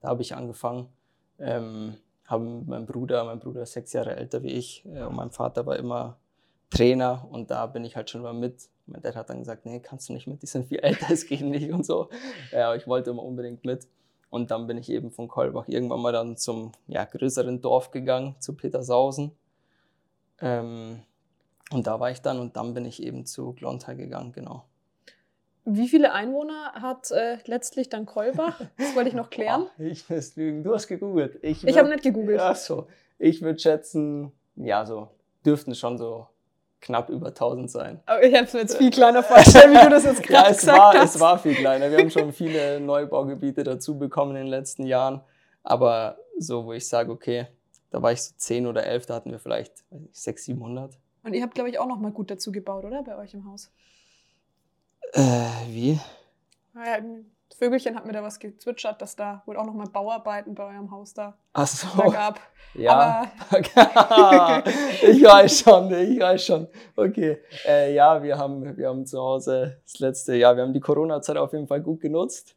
Da habe ich angefangen. Ähm, habe mein Bruder, mein Bruder ist sechs Jahre älter wie ich, äh, und mein Vater war immer Trainer und da bin ich halt schon mal mit. Mein Dad hat dann gesagt, nee, kannst du nicht mit, die sind viel älter, es geht nicht und so. Ja, ich wollte immer unbedingt mit. Und dann bin ich eben von Kolbach irgendwann mal dann zum ja, größeren Dorf gegangen, zu Petersausen. Ähm, und da war ich dann und dann bin ich eben zu Glontal gegangen, genau. Wie viele Einwohner hat äh, letztlich dann Kolbach? Das wollte ich noch klären. Oh, ich müsste lügen. Du hast gegoogelt. Ich, ich habe nicht gegoogelt. Ach so. Ich würde schätzen, ja, so dürften schon so knapp über 1000 sein. Aber ich habe es mir jetzt viel kleiner vorgestellt, wie du das jetzt gerade ja, gesagt war, hast. Es war viel kleiner. Wir haben schon viele Neubaugebiete dazu bekommen in den letzten Jahren. Aber so, wo ich sage, okay, da war ich so 10 oder 11, da hatten wir vielleicht 600, 700. Und ihr habt, glaube ich, auch noch mal gut dazu gebaut, oder? Bei euch im Haus. Äh, wie? Naja, Vögelchen hat mir da was gezwitschert, dass da wohl auch noch mal Bauarbeiten bei eurem Haus da, Ach so. da gab. Ja, ich weiß schon, ich weiß schon. Okay, äh, ja, wir haben, wir haben zu Hause das letzte Jahr, wir haben die Corona-Zeit auf jeden Fall gut genutzt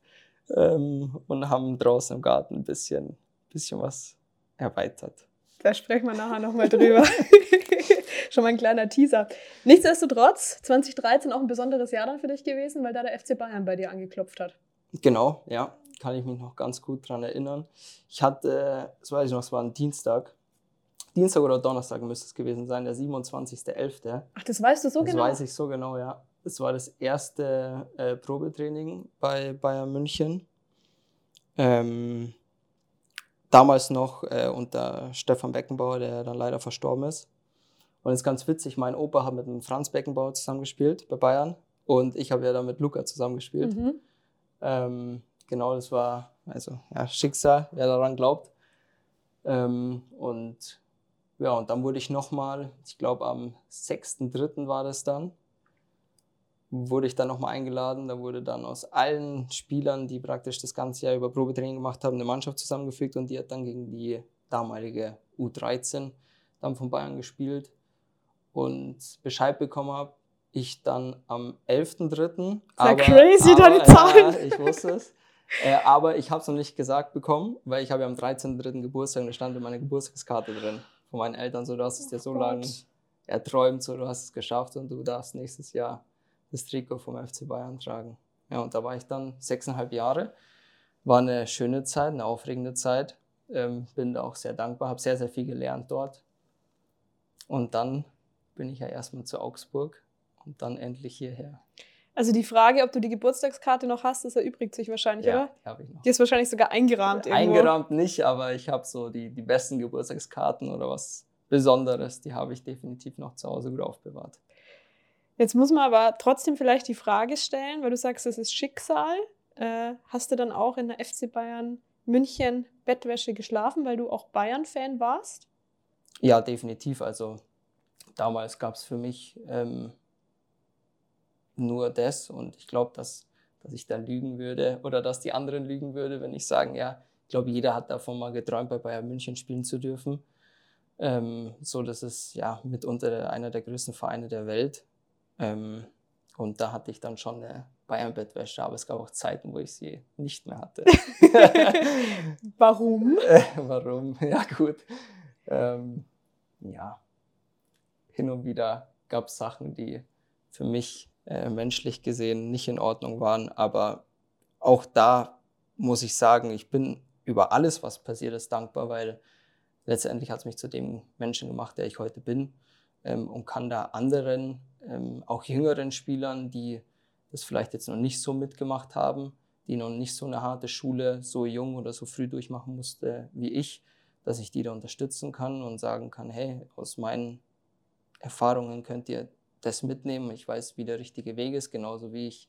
ähm, und haben draußen im Garten ein bisschen, bisschen was erweitert. Da sprechen wir nachher nochmal drüber. Schon mal ein kleiner Teaser. Nichtsdestotrotz, 2013 auch ein besonderes Jahr dann für dich gewesen, weil da der FC Bayern bei dir angeklopft hat. Genau, ja, kann ich mich noch ganz gut daran erinnern. Ich hatte, das weiß ich noch, es war ein Dienstag. Dienstag oder Donnerstag müsste es gewesen sein, der 27.11. Ach, das weißt du so das genau? Das weiß ich so genau, ja. Es war das erste äh, Probetraining bei Bayern München. Ähm, damals noch äh, unter Stefan Beckenbauer, der dann leider verstorben ist. Und es ist ganz witzig, mein Opa hat mit dem Franz Beckenbauer zusammengespielt bei Bayern und ich habe ja dann mit Luca zusammengespielt. Mhm. Ähm, genau, das war also ja, Schicksal, wer daran glaubt. Ähm, und ja, und dann wurde ich nochmal, ich glaube am 6.3. war das dann, wurde ich dann nochmal eingeladen. Da wurde dann aus allen Spielern, die praktisch das ganze Jahr über Probetraining gemacht haben, eine Mannschaft zusammengefügt und die hat dann gegen die damalige U13 dann von Bayern gespielt und Bescheid bekommen habe, ich dann am 11.3. Sehr crazy, aber, deine Zahlen. Äh, ich wusste es. Äh, aber ich habe es noch nicht gesagt bekommen, weil ich habe ja am 13.3. Geburtstag und da stand in meiner Geburtstagskarte drin von meinen Eltern, so du hast es dir so oh lange erträumt, so du hast es geschafft und du darfst nächstes Jahr das Trikot vom FC Bayern tragen. Ja, und da war ich dann sechseinhalb Jahre. War eine schöne Zeit, eine aufregende Zeit. Ähm, bin da auch sehr dankbar, habe sehr, sehr viel gelernt dort. Und dann bin ich ja erstmal zu Augsburg und dann endlich hierher. Also die Frage, ob du die Geburtstagskarte noch hast, das erübrigt sich wahrscheinlich, ja, oder? Ja, habe ich noch. Die ist wahrscheinlich sogar eingerahmt irgendwo. Eingerahmt nicht, aber ich habe so die, die besten Geburtstagskarten oder was Besonderes. Die habe ich definitiv noch zu Hause gut aufbewahrt. Jetzt muss man aber trotzdem vielleicht die Frage stellen, weil du sagst, es ist Schicksal. Äh, hast du dann auch in der FC Bayern München Bettwäsche geschlafen, weil du auch Bayern-Fan warst? Ja, definitiv. Also damals gab es für mich ähm, nur das und ich glaube, dass, dass ich da lügen würde oder dass die anderen lügen würde, wenn ich sagen, ja, ich glaube, jeder hat davon mal geträumt, bei Bayern München spielen zu dürfen. Ähm, so, das ist ja mitunter einer der größten Vereine der Welt. Ähm, und da hatte ich dann schon eine Bayern-Bettwäsche, aber es gab auch Zeiten, wo ich sie nicht mehr hatte. Warum? Äh, warum? Ja, gut. Ähm, ja, hin und wieder gab es Sachen, die für mich äh, menschlich gesehen nicht in Ordnung waren, aber auch da muss ich sagen, ich bin über alles, was passiert ist, dankbar, weil letztendlich hat es mich zu dem Menschen gemacht, der ich heute bin ähm, und kann da anderen, ähm, auch jüngeren Spielern, die das vielleicht jetzt noch nicht so mitgemacht haben, die noch nicht so eine harte Schule so jung oder so früh durchmachen musste wie ich, dass ich die da unterstützen kann und sagen kann, hey, aus meinen Erfahrungen könnt ihr das mitnehmen. Ich weiß, wie der richtige Weg ist, genauso wie ich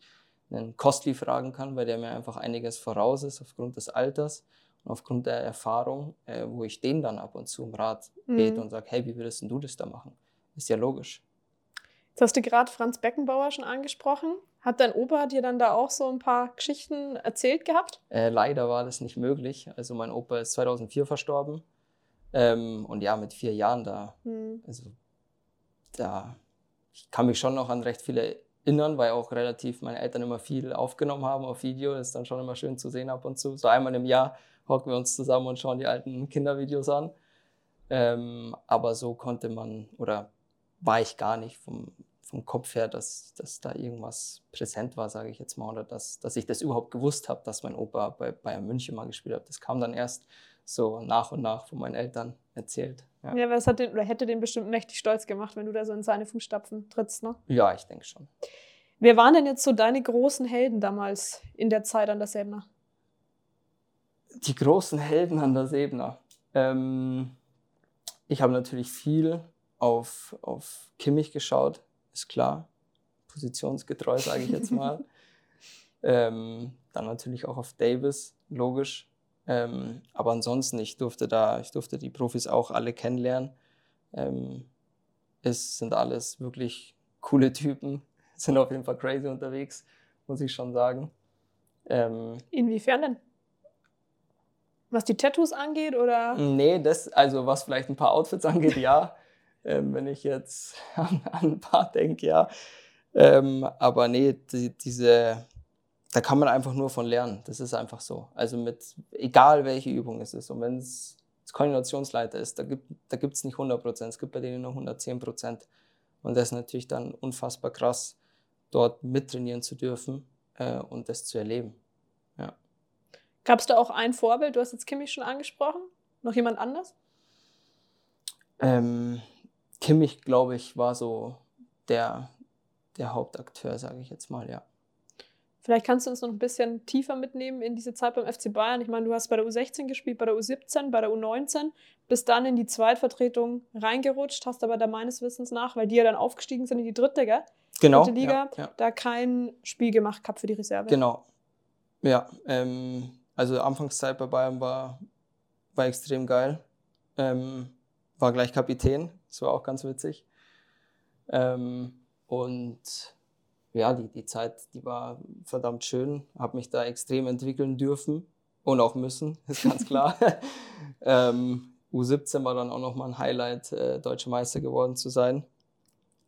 einen Costly fragen kann, weil der mir einfach einiges voraus ist aufgrund des Alters und aufgrund der Erfahrung, äh, wo ich den dann ab und zu im Rat mhm. bete und sage, hey, wie würdest du das da machen? Ist ja logisch. Jetzt hast du gerade Franz Beckenbauer schon angesprochen. Hat dein Opa dir dann da auch so ein paar Geschichten erzählt gehabt? Äh, leider war das nicht möglich. Also mein Opa ist 2004 verstorben. Ähm, und ja, mit vier Jahren da, mhm. also da, ich kann mich schon noch an recht viele erinnern, weil auch relativ meine Eltern immer viel aufgenommen haben auf Video. Das ist dann schon immer schön zu sehen ab und zu. So einmal im Jahr hocken wir uns zusammen und schauen die alten Kindervideos an. Ähm, aber so konnte man, oder war ich gar nicht vom, vom Kopf her, dass, dass da irgendwas präsent war, sage ich jetzt mal, oder dass, dass ich das überhaupt gewusst habe, dass mein Opa bei Bayern München mal gespielt hat. Das kam dann erst so nach und nach von meinen Eltern erzählt. Ja, ja aber es hat den, oder hätte den bestimmt mächtig stolz gemacht, wenn du da so in seine Fußstapfen trittst, ne? Ja, ich denke schon. Wer waren denn jetzt so deine großen Helden damals in der Zeit an der Säbner? Die großen Helden an der Säbner. Ähm, ich habe natürlich viel auf, auf Kimmich geschaut, ist klar. Positionsgetreu, sage ich jetzt mal. ähm, dann natürlich auch auf Davis, logisch. Ähm, aber ansonsten, ich durfte da, ich durfte die Profis auch alle kennenlernen. Ähm, es sind alles wirklich coole Typen, sind auf jeden Fall crazy unterwegs, muss ich schon sagen. Ähm, Inwiefern denn? Was die Tattoos angeht oder? Nee, das, also was vielleicht ein paar Outfits angeht, ja. ähm, wenn ich jetzt an, an ein paar denke, ja. Ähm, aber nee, die, diese, da kann man einfach nur von lernen. Das ist einfach so. Also mit, egal welche Übung es ist. Und wenn es Koordinationsleiter ist, da gibt es da nicht 100 Prozent, es gibt bei denen nur 110 Prozent. Und das ist natürlich dann unfassbar krass, dort mittrainieren zu dürfen äh, und das zu erleben. Ja. Gab es da auch ein Vorbild? Du hast jetzt Kimmich schon angesprochen. Noch jemand anders? Ähm, Kimmich, glaube ich, war so der, der Hauptakteur, sage ich jetzt mal, ja. Vielleicht kannst du uns noch ein bisschen tiefer mitnehmen in diese Zeit beim FC Bayern. Ich meine, du hast bei der U16 gespielt, bei der U17, bei der U19, bist dann in die Zweitvertretung reingerutscht, hast aber da meines Wissens nach, weil die ja dann aufgestiegen sind in die dritte, gell? Genau. Dritte Liga, ja, ja. da kein Spiel gemacht gehabt für die Reserve. Genau. Ja, ähm, also Anfangszeit bei Bayern war, war extrem geil. Ähm, war gleich Kapitän, das war auch ganz witzig. Ähm, und ja, die, die Zeit, die war verdammt schön, habe mich da extrem entwickeln dürfen und auch müssen, ist ganz klar. ähm, U17 war dann auch nochmal ein Highlight, äh, deutscher Meister geworden zu sein.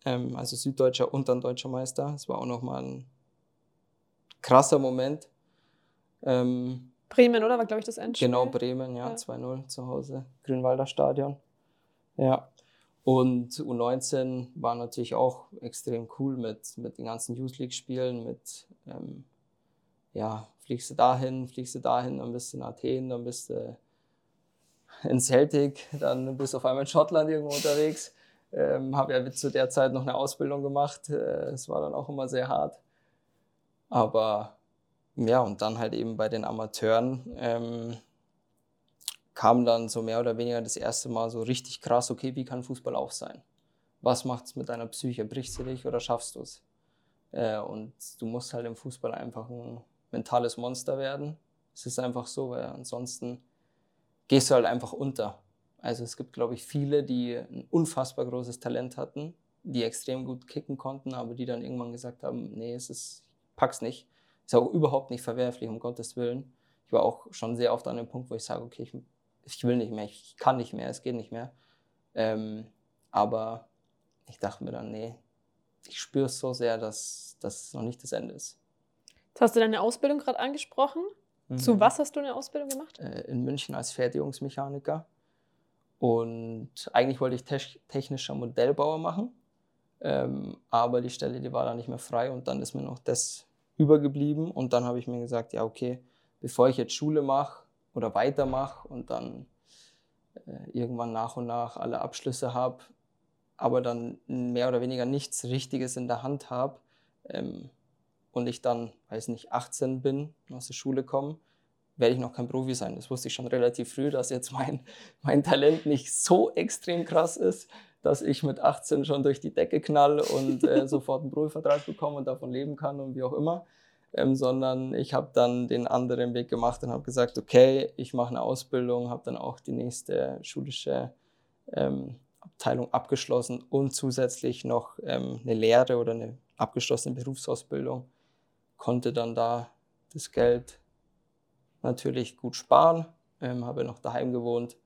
Ähm, also Süddeutscher und dann deutscher Meister. Das war auch nochmal ein krasser Moment. Ähm, Bremen, oder? War, glaube ich, das Endspiel. Genau, Bremen, ja, ja. 2-0 zu Hause. Grünwalder Stadion. Ja. Und U19 war natürlich auch extrem cool mit, mit den ganzen Youth League-Spielen, mit, ähm, ja, fliegst du dahin, fliegst du dahin, dann bist du in Athen, dann bist du in Celtic, dann bist du auf einmal in Schottland irgendwo unterwegs. Ähm, habe ja zu der Zeit noch eine Ausbildung gemacht. Es äh, war dann auch immer sehr hart. Aber ja, und dann halt eben bei den Amateuren ähm, kam dann so mehr oder weniger das erste Mal so richtig krass, okay, wie kann Fußball auch sein? Was macht es mit deiner Psyche? Brichst du dich oder schaffst du es? Äh, und du musst halt im Fußball einfach ein mentales Monster werden. Es ist einfach so, weil ansonsten gehst du halt einfach unter. Also es gibt, glaube ich, viele, die ein unfassbar großes Talent hatten, die extrem gut kicken konnten, aber die dann irgendwann gesagt haben, nee, es ist, pack's nicht. Ist auch überhaupt nicht verwerflich, um Gottes Willen. Ich war auch schon sehr oft an dem Punkt, wo ich sage, okay, ich, ich will nicht mehr, ich kann nicht mehr, es geht nicht mehr. Ähm, aber ich dachte mir dann, nee, ich spüre es so sehr, dass das noch nicht das Ende ist. Jetzt hast du deine Ausbildung gerade angesprochen. Mhm. Zu was hast du eine Ausbildung gemacht? Äh, in München als Fertigungsmechaniker. Und eigentlich wollte ich te technischer Modellbauer machen, ähm, aber die Stelle, die war da nicht mehr frei und dann ist mir noch das übergeblieben und dann habe ich mir gesagt, ja okay, bevor ich jetzt Schule mache oder weitermache und dann äh, irgendwann nach und nach alle Abschlüsse habe, aber dann mehr oder weniger nichts Richtiges in der Hand habe ähm, und ich dann, weiß nicht, 18 bin, aus der Schule komme, werde ich noch kein Profi sein. Das wusste ich schon relativ früh, dass jetzt mein, mein Talent nicht so extrem krass ist, dass ich mit 18 schon durch die Decke knall und äh, sofort einen Profivertrag bekomme und davon leben kann und wie auch immer. Ähm, sondern ich habe dann den anderen Weg gemacht und habe gesagt, okay, ich mache eine Ausbildung, habe dann auch die nächste schulische ähm, Abteilung abgeschlossen und zusätzlich noch ähm, eine Lehre oder eine abgeschlossene Berufsausbildung, konnte dann da das Geld natürlich gut sparen, ähm, habe noch daheim gewohnt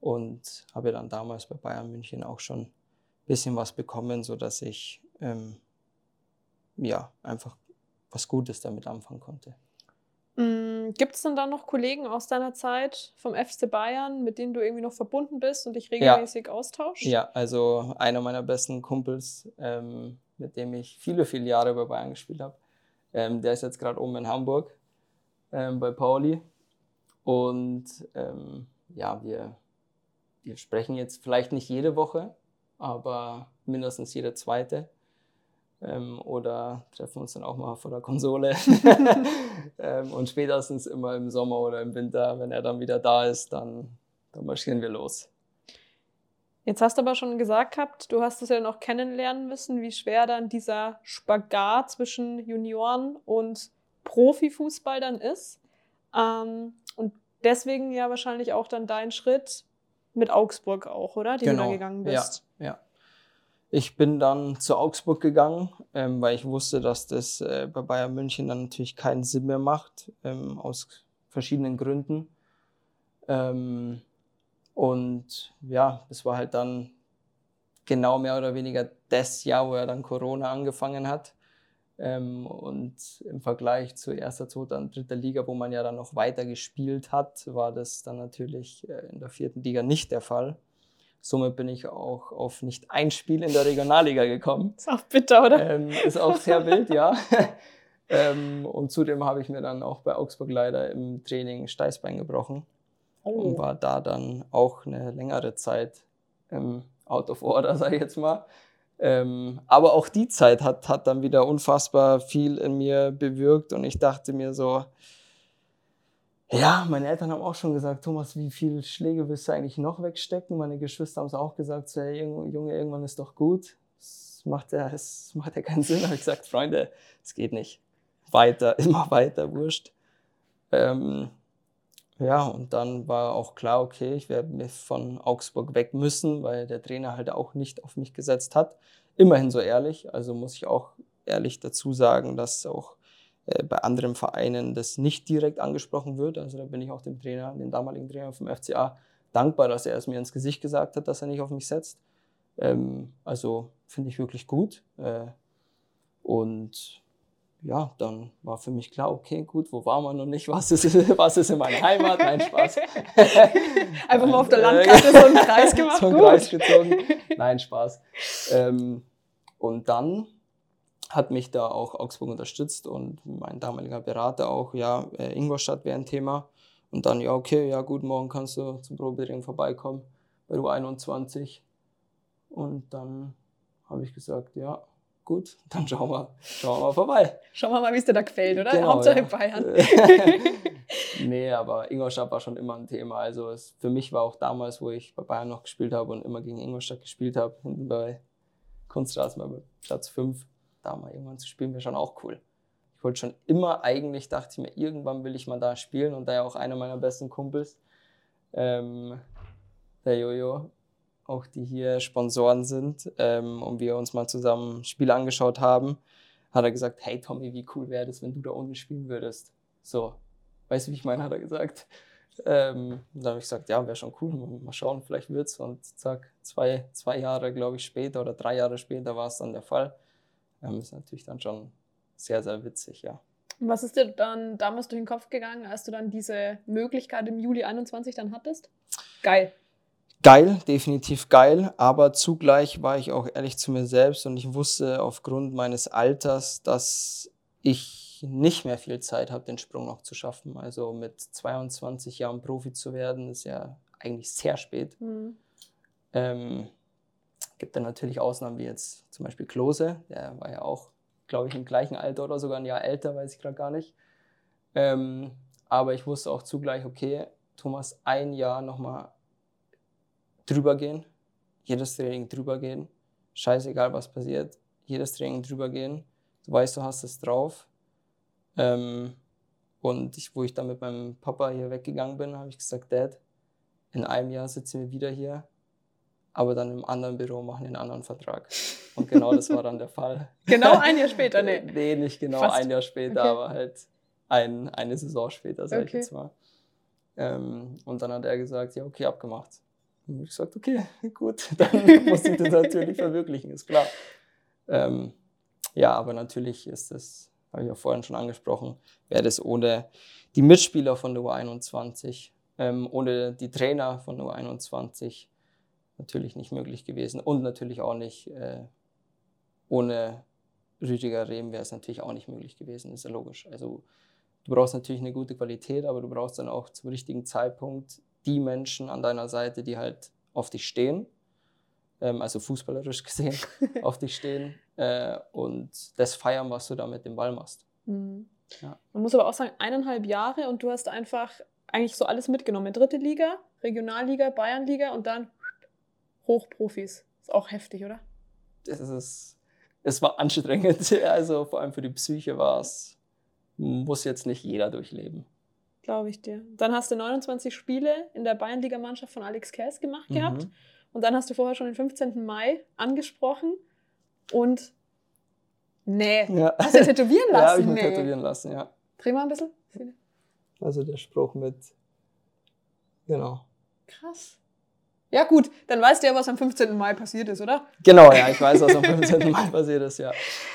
und habe dann damals bei Bayern München auch schon ein bisschen was bekommen, sodass ich ähm, ja einfach was Gutes damit anfangen konnte. Mm, Gibt es denn da noch Kollegen aus deiner Zeit vom FC Bayern, mit denen du irgendwie noch verbunden bist und dich regelmäßig ja. austauschst? Ja, also einer meiner besten Kumpels, ähm, mit dem ich viele, viele Jahre bei Bayern gespielt habe, ähm, der ist jetzt gerade oben in Hamburg ähm, bei Pauli. Und ähm, ja, wir, wir sprechen jetzt vielleicht nicht jede Woche, aber mindestens jede zweite. Ähm, oder treffen uns dann auch mal vor der Konsole. ähm, und spätestens immer im Sommer oder im Winter, wenn er dann wieder da ist, dann, dann marschieren wir los. Jetzt hast du aber schon gesagt gehabt, du hast es ja noch kennenlernen müssen, wie schwer dann dieser Spagat zwischen Junioren und Profifußball dann ist. Ähm, und deswegen ja wahrscheinlich auch dann dein Schritt mit Augsburg auch, oder? Den genau. du da gegangen bist. Ja, ja. Ich bin dann zu Augsburg gegangen, ähm, weil ich wusste, dass das äh, bei Bayern München dann natürlich keinen Sinn mehr macht, ähm, aus verschiedenen Gründen. Ähm, und ja, es war halt dann genau mehr oder weniger das Jahr, wo er dann Corona angefangen hat. Ähm, und im Vergleich zu erster, zweiter und dritter Liga, wo man ja dann noch weiter gespielt hat, war das dann natürlich äh, in der vierten Liga nicht der Fall. Somit bin ich auch auf nicht ein Spiel in der Regionalliga gekommen. Ist auch bitter, oder? Ähm, ist auch sehr wild, ja. ähm, und zudem habe ich mir dann auch bei Augsburg leider im Training Steißbein gebrochen oh. und war da dann auch eine längere Zeit ähm, out of order, sage ich jetzt mal. Ähm, aber auch die Zeit hat, hat dann wieder unfassbar viel in mir bewirkt und ich dachte mir so, ja, meine Eltern haben auch schon gesagt, Thomas, wie viele Schläge willst du eigentlich noch wegstecken? Meine Geschwister haben es auch gesagt, so, hey, Junge, irgendwann ist doch gut. Das macht ja, das macht ja keinen Sinn. Da habe ich gesagt, Freunde, es geht nicht. Weiter, immer weiter, wurscht. Ähm, ja, und dann war auch klar, okay, ich werde von Augsburg weg müssen, weil der Trainer halt auch nicht auf mich gesetzt hat. Immerhin so ehrlich, also muss ich auch ehrlich dazu sagen, dass auch bei anderen Vereinen das nicht direkt angesprochen wird. Also da bin ich auch dem Trainer, dem damaligen Trainer vom FCA, dankbar, dass er es mir ins Gesicht gesagt hat, dass er nicht auf mich setzt. Ähm, also finde ich wirklich gut. Äh, und ja, dann war für mich klar, okay, gut, wo war man noch nicht? Was ist, was ist in meiner Heimat? Nein, Spaß. Einfach mal auf der Landkarte so einen Kreis gemacht. so einen. Kreis gezogen. Nein, Spaß. Ähm, und dann hat mich da auch Augsburg unterstützt und mein damaliger Berater auch, ja, äh, Ingolstadt wäre ein Thema. Und dann, ja, okay, ja gut, morgen kannst du zum Probetraining vorbeikommen bei U21. Und dann habe ich gesagt, ja, gut, dann schauen wir, schauen wir mal vorbei. Schauen wir mal, wie es dir da gefällt, oder? Genau, Hauptsache ja. Bayern. nee, aber Ingolstadt war schon immer ein Thema. Also es, für mich war auch damals, wo ich bei Bayern noch gespielt habe und immer gegen Ingolstadt gespielt habe, hinten bei Kunstrasen bei Platz 5, da mal irgendwann zu spielen, wäre schon auch cool. Ich wollte schon immer, eigentlich dachte ich mir, irgendwann will ich mal da spielen und da ja auch einer meiner besten Kumpels, ähm, der Jojo, auch die hier Sponsoren sind ähm, und wir uns mal zusammen Spiele angeschaut haben, hat er gesagt, hey Tommy, wie cool wäre das, wenn du da unten spielen würdest. So, weißt du, wie ich meine, hat er gesagt. Ähm, da habe ich gesagt, ja, wäre schon cool, mal schauen, vielleicht wird's. Und zack, zwei, zwei Jahre, glaube ich, später oder drei Jahre später war es dann der Fall. Ähm, ist natürlich dann schon sehr, sehr witzig, ja. Was ist dir dann damals durch den Kopf gegangen, als du dann diese Möglichkeit im Juli 21 dann hattest? Geil. Geil, definitiv geil, aber zugleich war ich auch ehrlich zu mir selbst und ich wusste aufgrund meines Alters, dass ich nicht mehr viel Zeit habe, den Sprung noch zu schaffen. Also mit 22 Jahren Profi zu werden, ist ja eigentlich sehr spät. Mhm. Ähm, gibt dann natürlich Ausnahmen wie jetzt zum Beispiel Klose, der war ja auch, glaube ich, im gleichen Alter oder sogar ein Jahr älter, weiß ich gerade gar nicht. Ähm, aber ich wusste auch zugleich, okay, Thomas, ein Jahr nochmal drüber gehen, jedes Training drüber gehen, scheißegal was passiert, jedes Training drüber gehen. Du weißt, du hast es drauf. Ähm, und ich, wo ich dann mit meinem Papa hier weggegangen bin, habe ich gesagt, Dad, in einem Jahr sitzen wir wieder hier, aber dann im anderen Büro machen einen anderen Vertrag. Und genau das war dann der Fall. Genau ein Jahr später, nee. nee, nicht genau Fast. ein Jahr später, okay. aber halt ein, eine Saison später, sag okay. ich jetzt mal. Ähm, und dann hat er gesagt, ja, okay, abgemacht. Und ich gesagt, okay, gut, dann muss ich das natürlich verwirklichen, ist klar. Ähm, ja, aber natürlich ist das, habe ich ja vorhin schon angesprochen, wäre das ohne die Mitspieler von der U21, ähm, ohne die Trainer von der U21 natürlich nicht möglich gewesen und natürlich auch nicht äh, ohne Rüdiger Rehm wäre es natürlich auch nicht möglich gewesen, ist ja logisch. Also du brauchst natürlich eine gute Qualität, aber du brauchst dann auch zum richtigen Zeitpunkt die Menschen an deiner Seite, die halt auf dich stehen, ähm, also fußballerisch gesehen auf dich stehen äh, und das feiern, was du da mit dem Ball machst. Mhm. Ja. Man muss aber auch sagen, eineinhalb Jahre und du hast einfach eigentlich so alles mitgenommen. Dritte Liga, Regionalliga, Bayernliga und dann Hochprofis. Ist auch heftig, oder? Das ist, es war anstrengend. Also vor allem für die Psyche war es, muss jetzt nicht jeder durchleben. Glaube ich dir. Dann hast du 29 Spiele in der Bayernligamannschaft von Alex Kers gemacht mhm. gehabt. Und dann hast du vorher schon den 15. Mai angesprochen. Und nee, ja. hast du tätowieren lassen? ja, habe ich mir nee. tätowieren lassen, ja. Dreh mal ein bisschen. Also der Spruch mit, genau. Krass. Ja gut, dann weißt du ja, was am 15. Mai passiert ist, oder? Genau, ja, ich weiß, was am 15. Mai passiert ist, ja.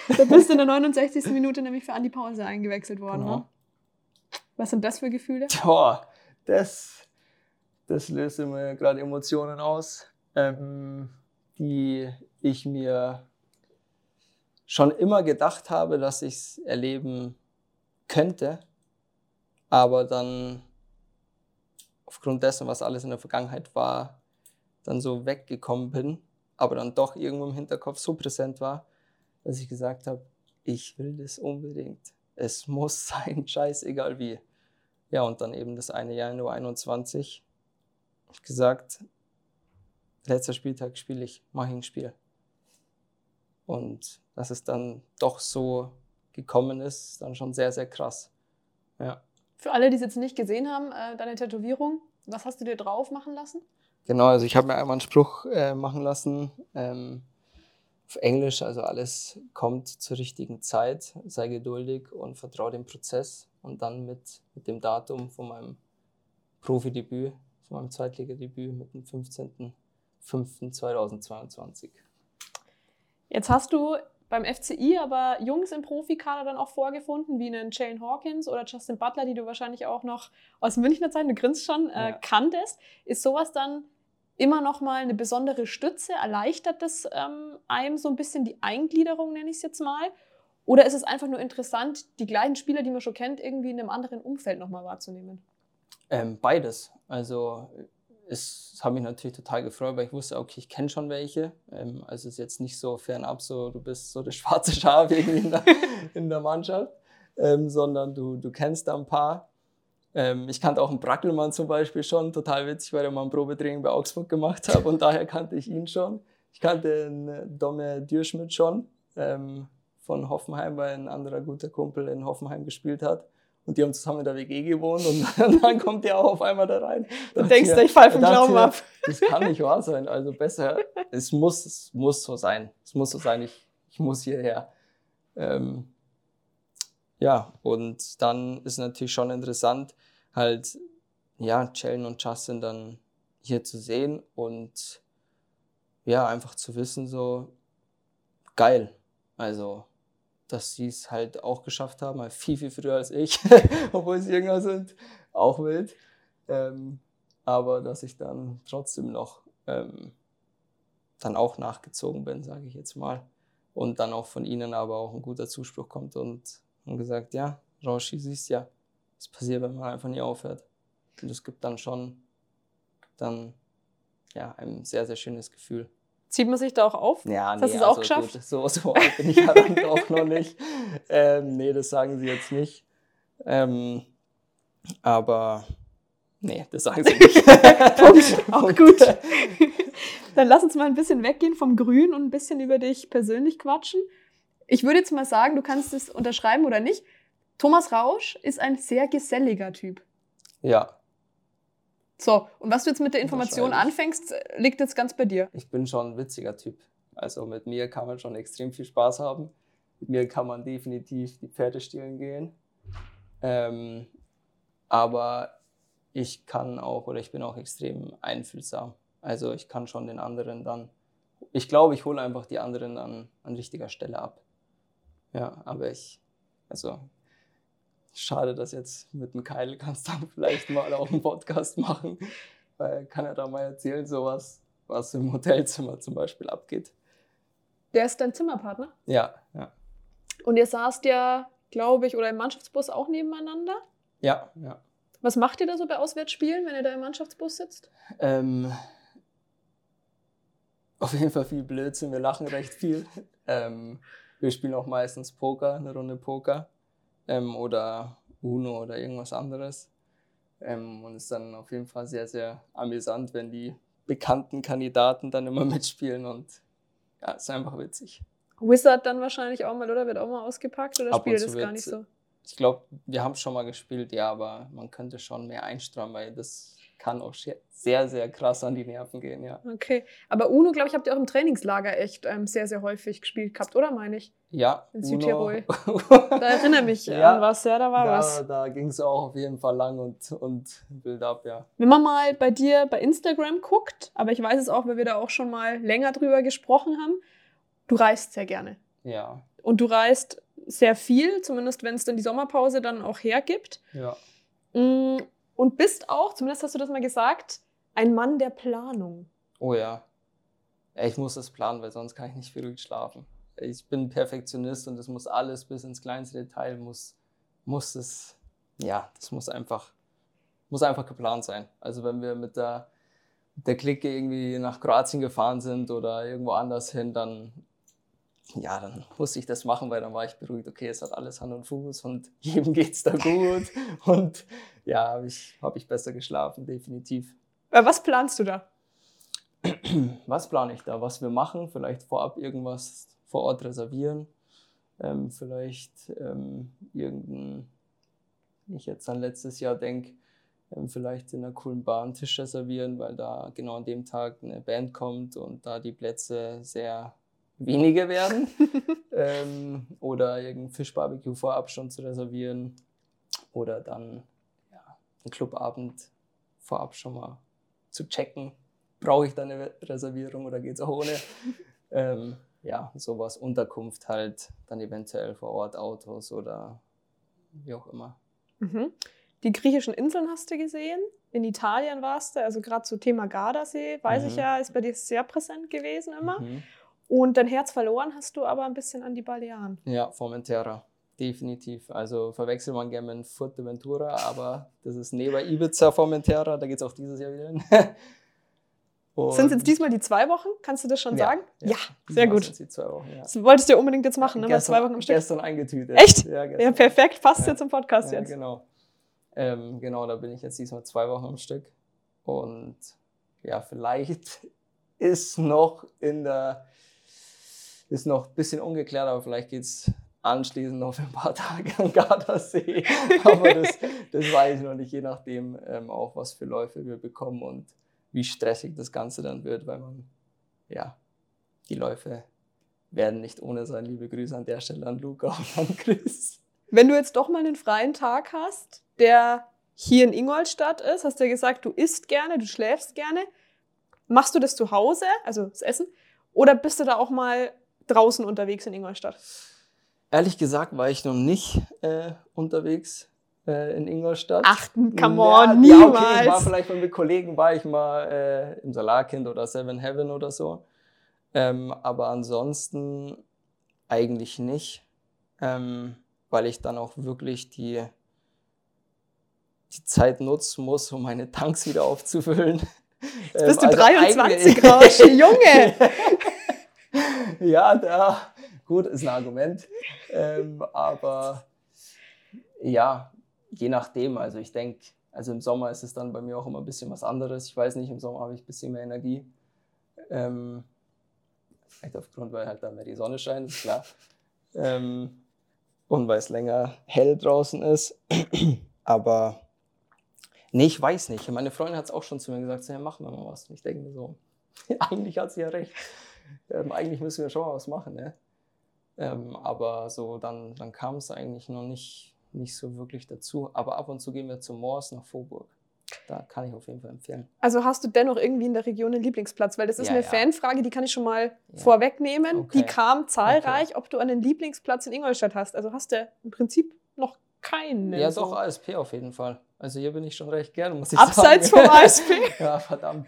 Da bist du in der 69. Minute nämlich für Andi Pause eingewechselt worden, genau. ne? Was sind das für Gefühle? Boah, das, das löst immer gerade Emotionen aus, ähm, die ich mir schon immer gedacht habe, dass ich es erleben könnte, aber dann aufgrund dessen, was alles in der Vergangenheit war, dann so weggekommen bin, aber dann doch irgendwo im Hinterkopf so präsent war, dass ich gesagt habe, ich will das unbedingt. Es muss sein, scheißegal wie. Ja, und dann eben das eine Jahr in nur 21. Ich gesagt, letzter Spieltag spiele ich, mache ich ein Spiel. Und dass es dann doch so gekommen ist, ist dann schon sehr, sehr krass. Ja. Für alle, die es jetzt nicht gesehen haben, äh, deine Tätowierung, was hast du dir drauf machen lassen? Genau, also ich habe mir einmal einen Spruch äh, machen lassen. Ähm, auf Englisch, also alles kommt zur richtigen Zeit, sei geduldig und vertraue dem Prozess. Und dann mit, mit dem Datum von meinem Profidebüt, von meinem Zweitligadebüt mit dem 15.05.2022. Jetzt hast du beim FCI aber Jungs im Profikader dann auch vorgefunden, wie einen Jane Hawkins oder Justin Butler, die du wahrscheinlich auch noch aus Münchner Zeit, du grinst schon, äh, ja. kanntest. Ist sowas dann immer noch mal eine besondere Stütze? Erleichtert das ähm, einem so ein bisschen die Eingliederung, nenne ich es jetzt mal? Oder ist es einfach nur interessant, die gleichen Spieler, die man schon kennt, irgendwie in einem anderen Umfeld nochmal wahrzunehmen? Ähm, beides. Also es hat mich natürlich total gefreut, weil ich wusste, okay, ich kenne schon welche. Ähm, also es ist jetzt nicht so fernab, so du bist so das schwarze Schaf irgendwie in der, in der Mannschaft, ähm, sondern du, du kennst da ein paar. Ähm, ich kannte auch einen Brackelmann zum Beispiel schon, total witzig, weil er mal ein Probetraining bei Augsburg gemacht habe und daher kannte ich ihn schon. Ich kannte einen Domme Dürschmidt schon ähm, von Hoffenheim, weil ein anderer guter Kumpel in Hoffenheim gespielt hat. Und die haben zusammen in der WG gewohnt und dann kommt der auch auf einmal da rein. Du denkst, ich fall vom Glauben ab. Das kann nicht wahr sein. Also besser, es muss, es muss so sein. Es muss so sein, ich, ich muss hierher. Ähm, ja, und dann ist natürlich schon interessant, halt, ja, Chellen und Justin dann hier zu sehen und ja, einfach zu wissen, so geil. Also, dass sie es halt auch geschafft haben, halt viel, viel früher als ich, obwohl sie jünger sind, auch wild. Ähm, aber dass ich dann trotzdem noch ähm, dann auch nachgezogen bin, sage ich jetzt mal. Und dann auch von ihnen aber auch ein guter Zuspruch kommt und, und gesagt, ja, Roshi, siehst ja, es passiert, wenn man einfach nie aufhört. Und es gibt dann schon dann ja, ein sehr, sehr schönes Gefühl. Zieht man sich da auch auf? Ja, nee, hast du es auch also geschafft? Gut, so, so alt bin ich ja dann doch noch nicht. Ähm, nee, das sagen sie jetzt nicht. Ähm, aber nee, das sagen sie nicht. Punkt, auch gut. Dann lass uns mal ein bisschen weggehen vom Grün und ein bisschen über dich persönlich quatschen. Ich würde jetzt mal sagen, du kannst es unterschreiben oder nicht. Thomas Rausch ist ein sehr geselliger Typ. Ja, so, und was du jetzt mit der Information anfängst, liegt jetzt ganz bei dir. Ich bin schon ein witziger Typ. Also mit mir kann man schon extrem viel Spaß haben. Mit mir kann man definitiv die Pferde stehlen gehen. Ähm, aber ich kann auch oder ich bin auch extrem einfühlsam. Also ich kann schon den anderen dann, ich glaube, ich hole einfach die anderen dann an richtiger Stelle ab. Ja, aber ich, also Schade, dass jetzt mit dem Keil kannst du dann vielleicht mal auch einen Podcast machen, weil kann er da mal erzählen, sowas, was im Hotelzimmer zum Beispiel abgeht. Der ist dein Zimmerpartner? Ja, ja. Und ihr saßt ja, glaube ich, oder im Mannschaftsbus auch nebeneinander? Ja, ja. Was macht ihr da so bei Auswärtsspielen, wenn ihr da im Mannschaftsbus sitzt? Ähm, auf jeden Fall viel Blödsinn, wir lachen recht viel. Ähm, wir spielen auch meistens Poker, eine Runde Poker ähm, oder Uno oder irgendwas anderes. Ähm, und es ist dann auf jeden Fall sehr, sehr amüsant, wenn die bekannten Kandidaten dann immer mitspielen und ja, ist einfach witzig. Wizard dann wahrscheinlich auch mal, oder? Wird auch mal ausgepackt oder Ab spielt das gar nicht so? Ich glaube, wir haben es schon mal gespielt, ja, aber man könnte schon mehr einstrahlen, weil das kann auch sehr, sehr krass an die Nerven gehen, ja. Okay. Aber Uno, glaube ich, habt ihr auch im Trainingslager echt ähm, sehr, sehr häufig gespielt gehabt, oder meine ich? Ja. In Südtirol. da erinnere mich ja, an was, ja, da war da, was. Da ging es auch auf jeden Fall lang und, und Bild ab, ja. Wenn man mal bei dir bei Instagram guckt, aber ich weiß es auch, weil wir da auch schon mal länger drüber gesprochen haben, du reist sehr gerne. Ja. Und du reist sehr viel, zumindest wenn es dann die Sommerpause dann auch hergibt. Ja. Mm, und bist auch, zumindest hast du das mal gesagt, ein Mann der Planung. Oh ja. ich muss das planen, weil sonst kann ich nicht beruhigt schlafen. Ich bin Perfektionist und es muss alles bis ins kleinste Detail muss, muss es, ja, das muss einfach, muss einfach geplant sein. Also wenn wir mit der, mit der Clique irgendwie nach Kroatien gefahren sind oder irgendwo anders hin, dann ja, dann musste ich das machen, weil dann war ich beruhigt, okay, es hat alles Hand und Fuß und jedem geht es da gut. und ja, habe ich, hab ich besser geschlafen, definitiv. Äh, was planst du da? Was plane ich da? Was wir machen? Vielleicht vorab irgendwas vor Ort reservieren. Ähm, vielleicht ähm, irgendein, wenn ich jetzt an letztes Jahr denke, ähm, vielleicht in einer coolen Bar einen Tisch reservieren, weil da genau an dem Tag eine Band kommt und da die Plätze sehr wenige werden. ähm, oder irgendein Fischbarbecue vorab schon zu reservieren. Oder dann einen Clubabend vorab schon mal zu checken. Brauche ich da eine Reservierung oder geht es auch ohne? ähm, ja, sowas, Unterkunft halt, dann eventuell vor Ort Autos oder wie auch immer. Mhm. Die griechischen Inseln hast du gesehen? In Italien warst du, also gerade zu Thema Gardasee, weiß mhm. ich ja, ist bei dir sehr präsent gewesen immer. Mhm. Und dein Herz verloren hast du aber ein bisschen an die Balearen. Ja, Formentera. Definitiv. Also verwechselt man gerne mit Fuerteventura, aber das ist neben Ibiza Formentera, da geht es auch dieses Jahr wieder hin. Sind es jetzt diesmal die zwei Wochen? Kannst du das schon ja, sagen? Ja, ja sehr gut. Die zwei Wochen, ja. Das wolltest du ja unbedingt jetzt machen, ne? Gestern, zwei Wochen im Stück. Gestern eingetütet. Echt? Ja, ja perfekt. Passt ja. zum Podcast ja, jetzt. Genau. Ähm, genau, da bin ich jetzt diesmal zwei Wochen am Stück. Und ja, vielleicht ist noch in der, ist noch ein bisschen ungeklärt, aber vielleicht geht es anschließend noch für ein paar Tage am Gardasee. aber das, das weiß ich noch nicht, je nachdem ähm, auch, was für Läufe wir bekommen und wie stressig das Ganze dann wird, weil man, ja, die Läufe werden nicht ohne sein. Liebe Grüße an der Stelle an Luca und an Chris. Wenn du jetzt doch mal einen freien Tag hast, der hier in Ingolstadt ist, hast du ja gesagt, du isst gerne, du schläfst gerne. Machst du das zu Hause, also das Essen, oder bist du da auch mal draußen unterwegs in Ingolstadt? Ehrlich gesagt war ich noch nicht äh, unterwegs äh, in Ingolstadt. Ach, come on, ja, niemals. Ja, okay, ich war vielleicht mit Kollegen, war ich mal äh, im Solarkind oder Seven Heaven oder so. Ähm, aber ansonsten eigentlich nicht, ähm, weil ich dann auch wirklich die, die Zeit nutzen muss, um meine Tanks wieder aufzufüllen. Jetzt bist ähm, du also 23, Rausch, Junge! ja, da, gut, ist ein Argument. Ähm, aber ja, je nachdem. Also ich denke, also im Sommer ist es dann bei mir auch immer ein bisschen was anderes. Ich weiß nicht, im Sommer habe ich ein bisschen mehr Energie. Ähm, vielleicht aufgrund, weil halt da mehr die Sonne scheint, ist klar. Ähm, und weil es länger hell draußen ist. Aber nee, ich weiß nicht. Meine Freundin hat es auch schon zu mir gesagt, so, ja, machen wir mal was. Und ich denke mir so, eigentlich hat sie ja recht. Ähm, eigentlich müssen wir schon mal was machen. Ne? Ähm, aber so, dann, dann kam es eigentlich noch nicht, nicht so wirklich dazu. Aber ab und zu gehen wir zu Moors nach Vorburg. Da kann ich auf jeden Fall empfehlen. Also hast du dennoch irgendwie in der Region einen Lieblingsplatz? Weil das ist ja, eine ja. Fanfrage, die kann ich schon mal ja. vorwegnehmen. Okay. Die kam zahlreich, okay. ob du einen Lieblingsplatz in Ingolstadt hast. Also hast du im Prinzip noch keinen. Ja, so. doch, ASP auf jeden Fall. Also hier bin ich schon recht gerne, muss ich Abseits sagen. Abseits vom ASP? ja, verdammt.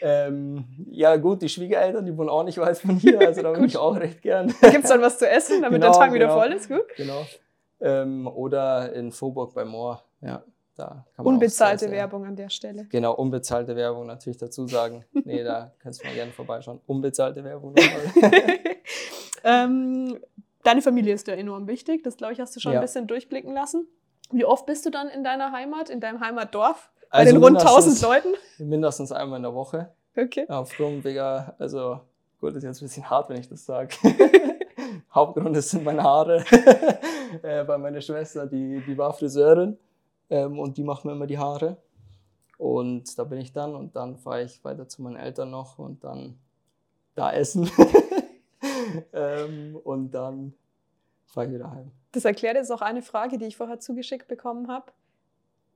Ähm, ja, gut, die Schwiegereltern, die wohnen auch nicht weit von hier, also da bin ich auch recht gern. Gibt es dann was zu essen, damit genau, der Tag wieder genau, voll ist? Gut. Genau. Ähm, oder in Vorburg bei Moor, ja. Da unbezahlte sehr, Werbung an der Stelle. Genau, unbezahlte Werbung natürlich dazu sagen. nee, da kannst du mal gerne vorbeischauen. Unbezahlte Werbung ähm, deine Familie ist ja enorm wichtig. Das, glaube ich, hast du schon ja. ein bisschen durchblicken lassen. Wie oft bist du dann in deiner Heimat, in deinem Heimatdorf? Bei also den rund 1000 Leuten? Mindestens einmal in der Woche. Okay. Aufgrund, wegen, also gut, ist jetzt ein bisschen hart, wenn ich das sage. Hauptgrund sind meine Haare. äh, bei meiner Schwester, die, die war Friseurin ähm, und die macht mir immer die Haare. Und da bin ich dann und dann fahre ich weiter zu meinen Eltern noch und dann da essen. ähm, und dann fahre ich wieder heim. Das erklärt jetzt auch eine Frage, die ich vorher zugeschickt bekommen habe.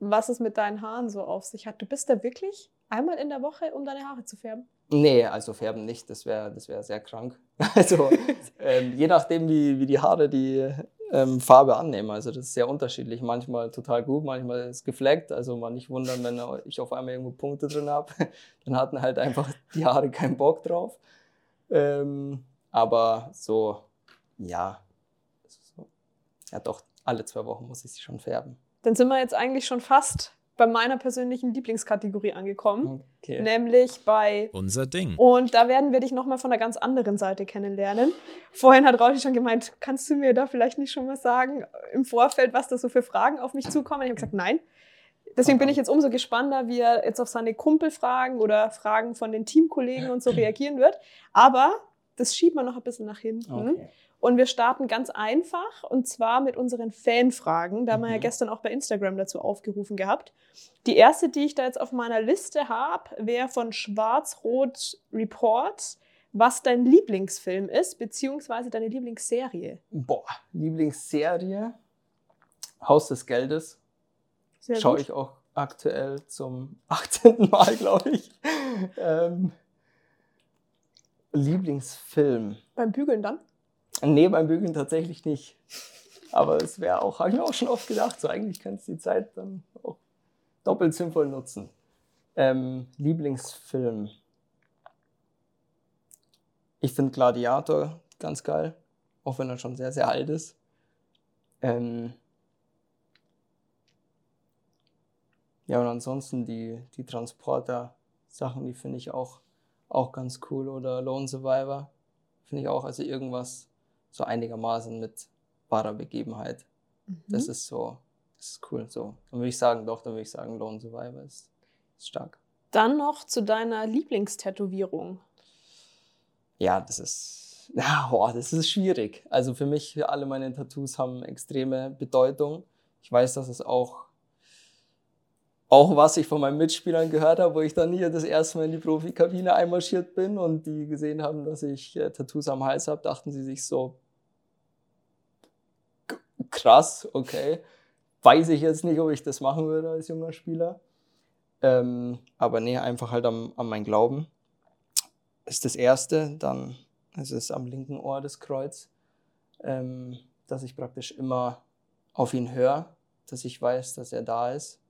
Was es mit deinen Haaren so auf sich hat. Du bist da wirklich einmal in der Woche, um deine Haare zu färben? Nee, also färben nicht, das wäre das wär sehr krank. Also ähm, je nachdem, wie, wie die Haare die ähm, Farbe annehmen. Also das ist sehr unterschiedlich. Manchmal total gut, manchmal ist es gefleckt. Also mal nicht wundern, wenn ich auf einmal irgendwo Punkte drin habe. Dann hatten halt einfach die Haare keinen Bock drauf. Ähm, aber so, ja, ja doch, alle zwei Wochen muss ich sie schon färben. Dann sind wir jetzt eigentlich schon fast bei meiner persönlichen Lieblingskategorie angekommen, okay. nämlich bei Unser Ding. Und da werden wir dich nochmal von einer ganz anderen Seite kennenlernen. Vorhin hat Rauschi schon gemeint, kannst du mir da vielleicht nicht schon was sagen im Vorfeld, was da so für Fragen auf mich zukommen? Ich habe gesagt, nein. Deswegen bin ich jetzt umso gespannter, wie er jetzt auf seine Kumpelfragen oder Fragen von den Teamkollegen und so reagieren wird. Aber das schiebt man noch ein bisschen nach hinten. Okay. Und wir starten ganz einfach und zwar mit unseren Fanfragen. Da haben wir ja mhm. gestern auch bei Instagram dazu aufgerufen gehabt. Die erste, die ich da jetzt auf meiner Liste habe, wäre von Schwarz-Rot Report, was dein Lieblingsfilm ist, beziehungsweise deine Lieblingsserie. Boah, Lieblingsserie? Haus des Geldes. Schaue ich auch aktuell zum 18. Mal, glaube ich. ähm, Lieblingsfilm. Beim Bügeln dann? Nee, beim Bügeln tatsächlich nicht. Aber es wäre auch, habe ich mir auch schon oft gedacht, so eigentlich kannst du die Zeit dann auch doppelt sinnvoll nutzen. Ähm, Lieblingsfilm. Ich finde Gladiator ganz geil, auch wenn er schon sehr, sehr alt ist. Ähm ja, und ansonsten die, die Transporter-Sachen, die finde ich auch, auch ganz cool. Oder Lone Survivor finde ich auch, also irgendwas so einigermaßen mit wahrer Begebenheit. Mhm. Das ist so, das ist cool. So, dann würde ich sagen, doch, dann würde ich sagen, Lone Survivor ist, ist stark. Dann noch zu deiner Lieblingstätowierung. Ja, das ist, ja, boah, das ist schwierig. Also für mich, alle meine Tattoos haben extreme Bedeutung. Ich weiß, dass es auch, auch was ich von meinen Mitspielern gehört habe, wo ich dann hier das erste Mal in die Profikabine einmarschiert bin und die gesehen haben, dass ich äh, Tattoos am Hals habe, dachten sie sich so, krass, okay. Weiß ich jetzt nicht, ob ich das machen würde als junger Spieler. Ähm, aber nee, einfach halt am, an mein Glauben. Ist das erste, dann ist es am linken Ohr das Kreuz, ähm, dass ich praktisch immer auf ihn höre, dass ich weiß, dass er da ist,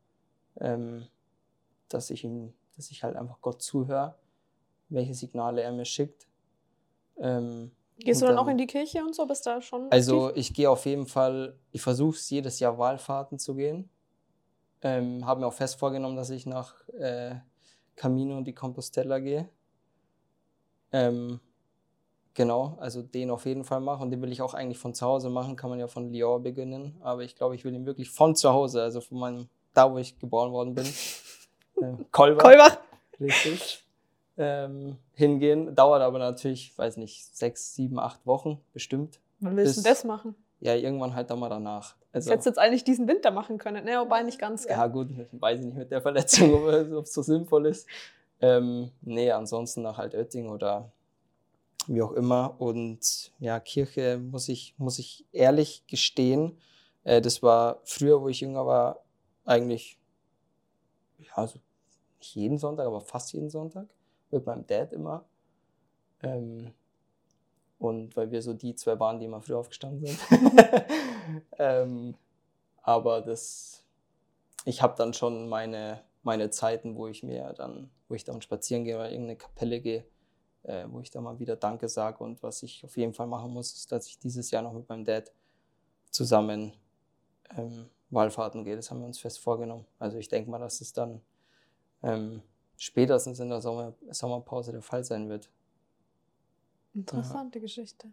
ähm, dass ich ihm, dass ich halt einfach Gott zuhöre, welche Signale er mir schickt. Ähm, Gehst du dann, dann, auch in die Kirche und so? Bist da schon? Also aktiv? ich gehe auf jeden Fall, ich versuche es jedes Jahr Wahlfahrten zu gehen. Ähm, Habe mir auch fest vorgenommen, dass ich nach äh, Camino die Compostela gehe. Ähm, genau, also den auf jeden Fall machen. Und den will ich auch eigentlich von zu Hause machen. Kann man ja von Lyon beginnen. Aber ich glaube, ich will ihn wirklich von zu Hause, also von meinem, da wo ich geboren worden bin. Äh, Kolbach. Kolbach. Richtig ähm, hingehen. Dauert aber natürlich, weiß nicht, sechs, sieben, acht Wochen bestimmt. Wann willst du das machen? Ja, irgendwann halt dann mal danach. Also, das hättest jetzt eigentlich diesen Winter machen können, ne? Wobei nicht ganz. Gell? Ja, gut, weiß ich nicht mit der Verletzung, ob es so sinnvoll ist. Ähm, nee, ansonsten nach halt Oetting oder wie auch immer. Und ja, Kirche muss ich, muss ich ehrlich gestehen, äh, das war früher, wo ich jünger war, eigentlich, ja, also nicht jeden Sonntag, aber fast jeden Sonntag mit meinem Dad immer. Ähm, und weil wir so die zwei waren, die immer früh aufgestanden sind. ähm, aber das, ich habe dann schon meine, meine Zeiten, wo ich mir dann, wo ich dann spazieren gehe oder irgendeine Kapelle gehe, äh, wo ich dann mal wieder Danke sage. Und was ich auf jeden Fall machen muss, ist, dass ich dieses Jahr noch mit meinem Dad zusammen ähm, Wallfahrten gehe. Das haben wir uns fest vorgenommen. Also ich denke mal, dass es dann ähm, spätestens in der Sommer Sommerpause der Fall sein wird. Interessante ja. Geschichte.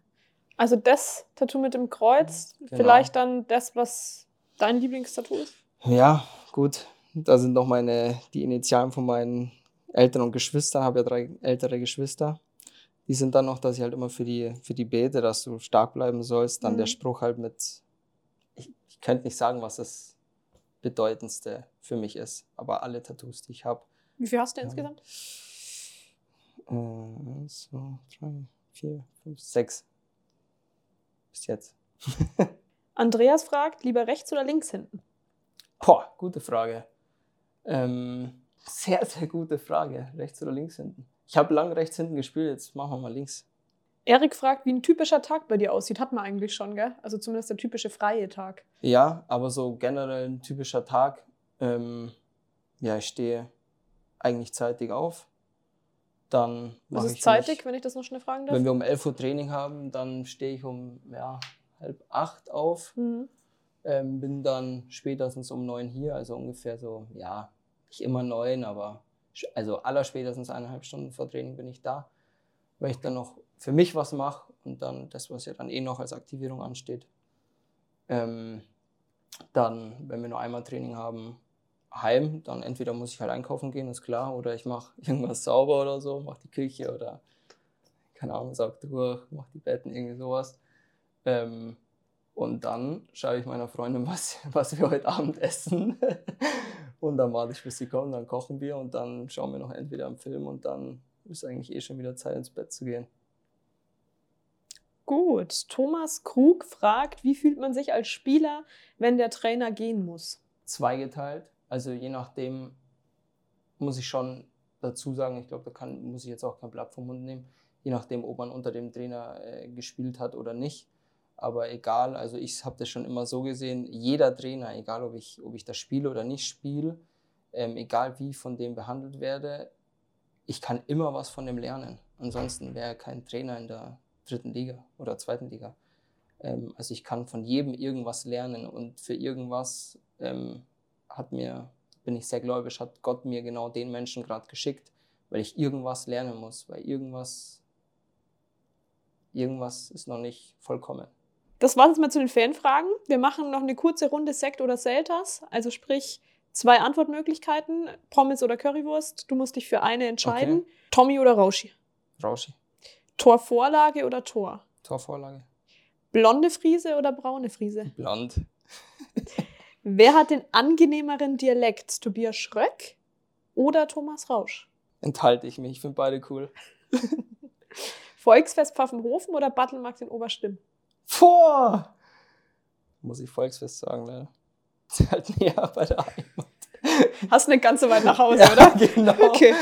Also das Tattoo mit dem Kreuz, genau. vielleicht dann das, was dein Lieblingstattoo ist? Ja, gut. Da sind noch meine, die Initialen von meinen Eltern und Geschwistern. Ich habe ja drei ältere Geschwister. Die sind dann noch, dass ich halt immer für die, für die bete, dass du stark bleiben sollst. Dann mhm. der Spruch halt mit, ich, ich könnte nicht sagen, was das Bedeutendste für mich ist, aber alle Tattoos, die ich habe, wie viel hast du insgesamt? Äh, so, drei, vier, fünf, sechs. Bis jetzt. Andreas fragt, lieber rechts oder links hinten? Boah, gute Frage. Ähm, sehr, sehr gute Frage. Rechts oder links hinten? Ich habe lange rechts hinten gespielt, jetzt machen wir mal links. Erik fragt, wie ein typischer Tag bei dir aussieht. Hat man eigentlich schon, gell? Also zumindest der typische freie Tag. Ja, aber so generell ein typischer Tag. Ähm, ja, ich stehe eigentlich zeitig auf. Dann Was ist zeitig, mich, wenn ich das noch schnell fragen darf? Wenn wir um 11 Uhr Training haben, dann stehe ich um ja, halb acht auf. Mhm. Ähm, bin dann spätestens um neun hier, also ungefähr so, ja, nicht immer neun, aber also aller spätestens eineinhalb Stunden vor Training bin ich da, weil ich dann noch für mich was mache und dann das, was ja dann eh noch als Aktivierung ansteht. Ähm, dann, wenn wir nur einmal Training haben, heim, dann entweder muss ich halt einkaufen gehen, ist klar, oder ich mache irgendwas sauber oder so, mache die Küche oder keine Ahnung, saug durch, mache die Betten, irgendwie sowas. Ähm, und dann schaue ich meiner Freundin, was, was wir heute Abend essen. und dann warte ich, bis sie kommen, dann kochen wir und dann schauen wir noch entweder einen Film und dann ist eigentlich eh schon wieder Zeit, ins Bett zu gehen. Gut, Thomas Krug fragt, wie fühlt man sich als Spieler, wenn der Trainer gehen muss? Zweigeteilt. Also je nachdem muss ich schon dazu sagen, ich glaube, da kann, muss ich jetzt auch kein Blatt vom Mund nehmen, je nachdem, ob man unter dem Trainer äh, gespielt hat oder nicht. Aber egal, also ich habe das schon immer so gesehen, jeder Trainer, egal ob ich, ob ich das spiele oder nicht spiele, ähm, egal wie von dem behandelt werde, ich kann immer was von dem lernen. Ansonsten wäre kein Trainer in der dritten Liga oder zweiten Liga. Ähm, also ich kann von jedem irgendwas lernen und für irgendwas ähm, hat mir, bin ich sehr gläubig, hat Gott mir genau den Menschen gerade geschickt, weil ich irgendwas lernen muss, weil irgendwas, irgendwas ist noch nicht vollkommen. Das war es mal zu den Fanfragen. Wir machen noch eine kurze Runde Sekt oder Selters. Also sprich, zwei Antwortmöglichkeiten, Pommes oder Currywurst. Du musst dich für eine entscheiden. Okay. Tommy oder Rauschi? Rauschi. Torvorlage oder Tor? Torvorlage. Blonde Friese oder braune Friese? Blond. Wer hat den angenehmeren Dialekt? Tobias Schröck oder Thomas Rausch? Enthalte ich mich, ich finde beide cool. Volksfest Pfaffenhofen oder Battlemarkt in Oberstimm? Vor! Muss ich Volksfest sagen, ne? Ist halt näher bei der Heimat. Hast nicht ganz so weit nach Hause, ja, oder? Genau. Okay.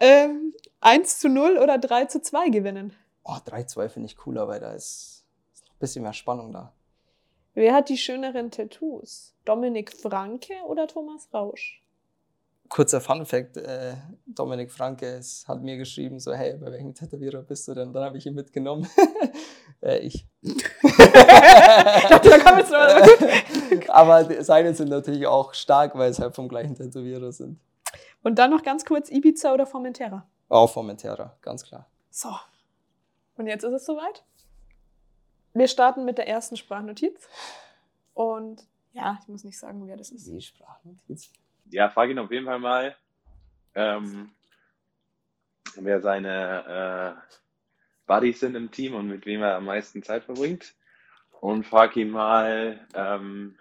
Ähm, 1 zu 0 oder 3 zu 2 gewinnen? Oh, 3-2 finde ich cooler, weil da ist ein bisschen mehr Spannung da. Wer hat die schöneren Tattoos? Dominik Franke oder Thomas Rausch? Kurzer Fun Fact: äh, Dominik Franke ist, hat mir geschrieben, so, hey, bei welchem Tätowierer bist du denn? Dann habe ich ihn mitgenommen. äh, ich. da kam jetzt noch Aber seine sind natürlich auch stark, weil es halt vom gleichen Tätowierer sind. Und dann noch ganz kurz: Ibiza oder Formentera? Auch Formentera, ganz klar. So. Und jetzt ist es soweit. Wir starten mit der ersten Sprachnotiz. Und ja, ich muss nicht sagen, wer das ist. Die Sprachnotiz. Ja, frage ihn auf jeden Fall mal, ähm, wer seine äh, Buddies sind im Team und mit wem er am meisten Zeit verbringt. Und frag ihn mal, ähm,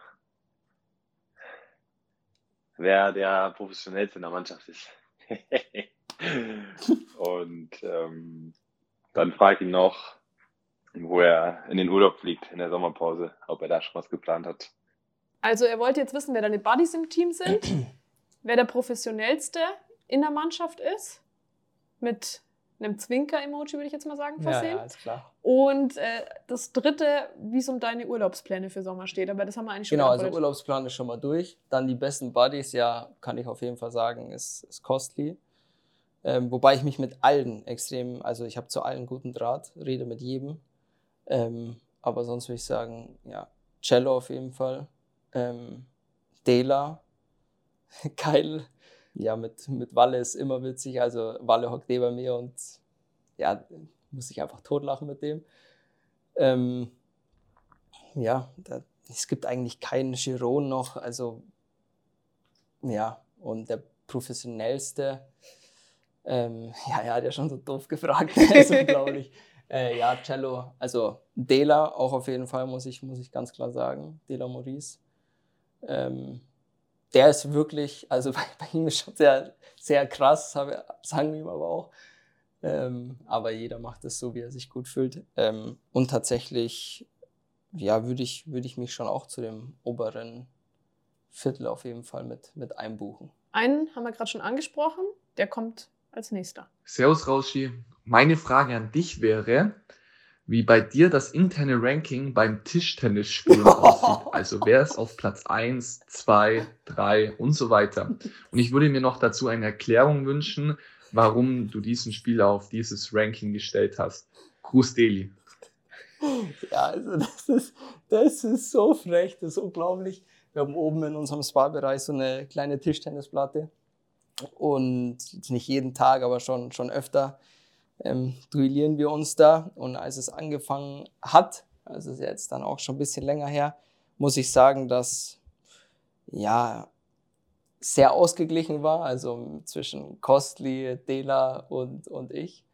wer der professionellste in der Mannschaft ist. und ähm, dann frag ihn noch, wo er in den Urlaub fliegt in der Sommerpause, ob er da schon was geplant hat. Also er wollte jetzt wissen, wer deine Buddies im Team sind, wer der professionellste in der Mannschaft ist, mit einem Zwinker-Emoji, würde ich jetzt mal sagen, versehen. Ja, ja, ist klar. Und äh, das dritte, wie es um deine Urlaubspläne für Sommer steht, aber das haben wir eigentlich schon Genau, also Urlaubsplan ist schon mal durch. Dann die besten Buddies, ja, kann ich auf jeden Fall sagen, ist, ist Costly. Ähm, wobei ich mich mit allen extrem, also ich habe zu allen guten Draht, rede mit jedem. Ähm, aber sonst würde ich sagen, ja, Cello auf jeden Fall. Ähm, Dela, Keil, ja, mit, mit Walle ist immer witzig. Also Walle hockt neben mir und ja, muss ich einfach totlachen mit dem. Ähm, ja, da, es gibt eigentlich keinen Chiron noch. Also ja, und der professionellste, ähm, ja, er hat ja schon so doof gefragt, also, glaube ich. Äh, ja, Cello, also Dela auch auf jeden Fall, muss ich, muss ich ganz klar sagen. Dela Maurice. Ähm, der ist wirklich, also bei, bei, ihm ist schon sehr, sehr krass, sagen wir ihm aber auch. Ähm, aber jeder macht es so, wie er sich gut fühlt. Ähm, und tatsächlich, ja, würde ich, würd ich mich schon auch zu dem oberen Viertel auf jeden Fall mit, mit einbuchen. Einen haben wir gerade schon angesprochen, der kommt als nächster. Servus Rauschi, meine Frage an dich wäre, wie bei dir das interne Ranking beim Tischtennisspielen aussieht. Also wer ist auf Platz 1, 2, 3 und so weiter. Und ich würde mir noch dazu eine Erklärung wünschen, warum du diesen Spieler auf dieses Ranking gestellt hast. Gruß Deli. Ja, also das ist, das ist so frech, das ist unglaublich. Wir haben oben in unserem Spa-Bereich so eine kleine Tischtennisplatte und nicht jeden Tag, aber schon, schon öfter ähm, duellieren wir uns da. Und als es angefangen hat, also ist jetzt dann auch schon ein bisschen länger her, muss ich sagen, dass ja sehr ausgeglichen war, also zwischen Costly, Dela und, und ich.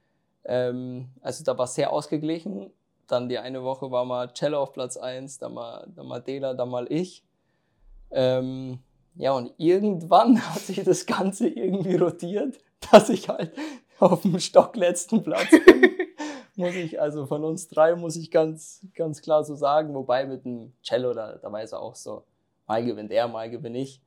Ähm, also da war sehr ausgeglichen. Dann die eine Woche war mal Cello auf Platz 1, dann mal, dann mal Dela, dann mal ich. Ähm, ja, und irgendwann hat sich das Ganze irgendwie rotiert, dass ich halt auf dem stockletzten Platz bin. muss ich, also von uns drei muss ich ganz, ganz klar so sagen. Wobei mit dem Cello, da, da weiß er auch so, mal gewinnt er, mal gewinne ich.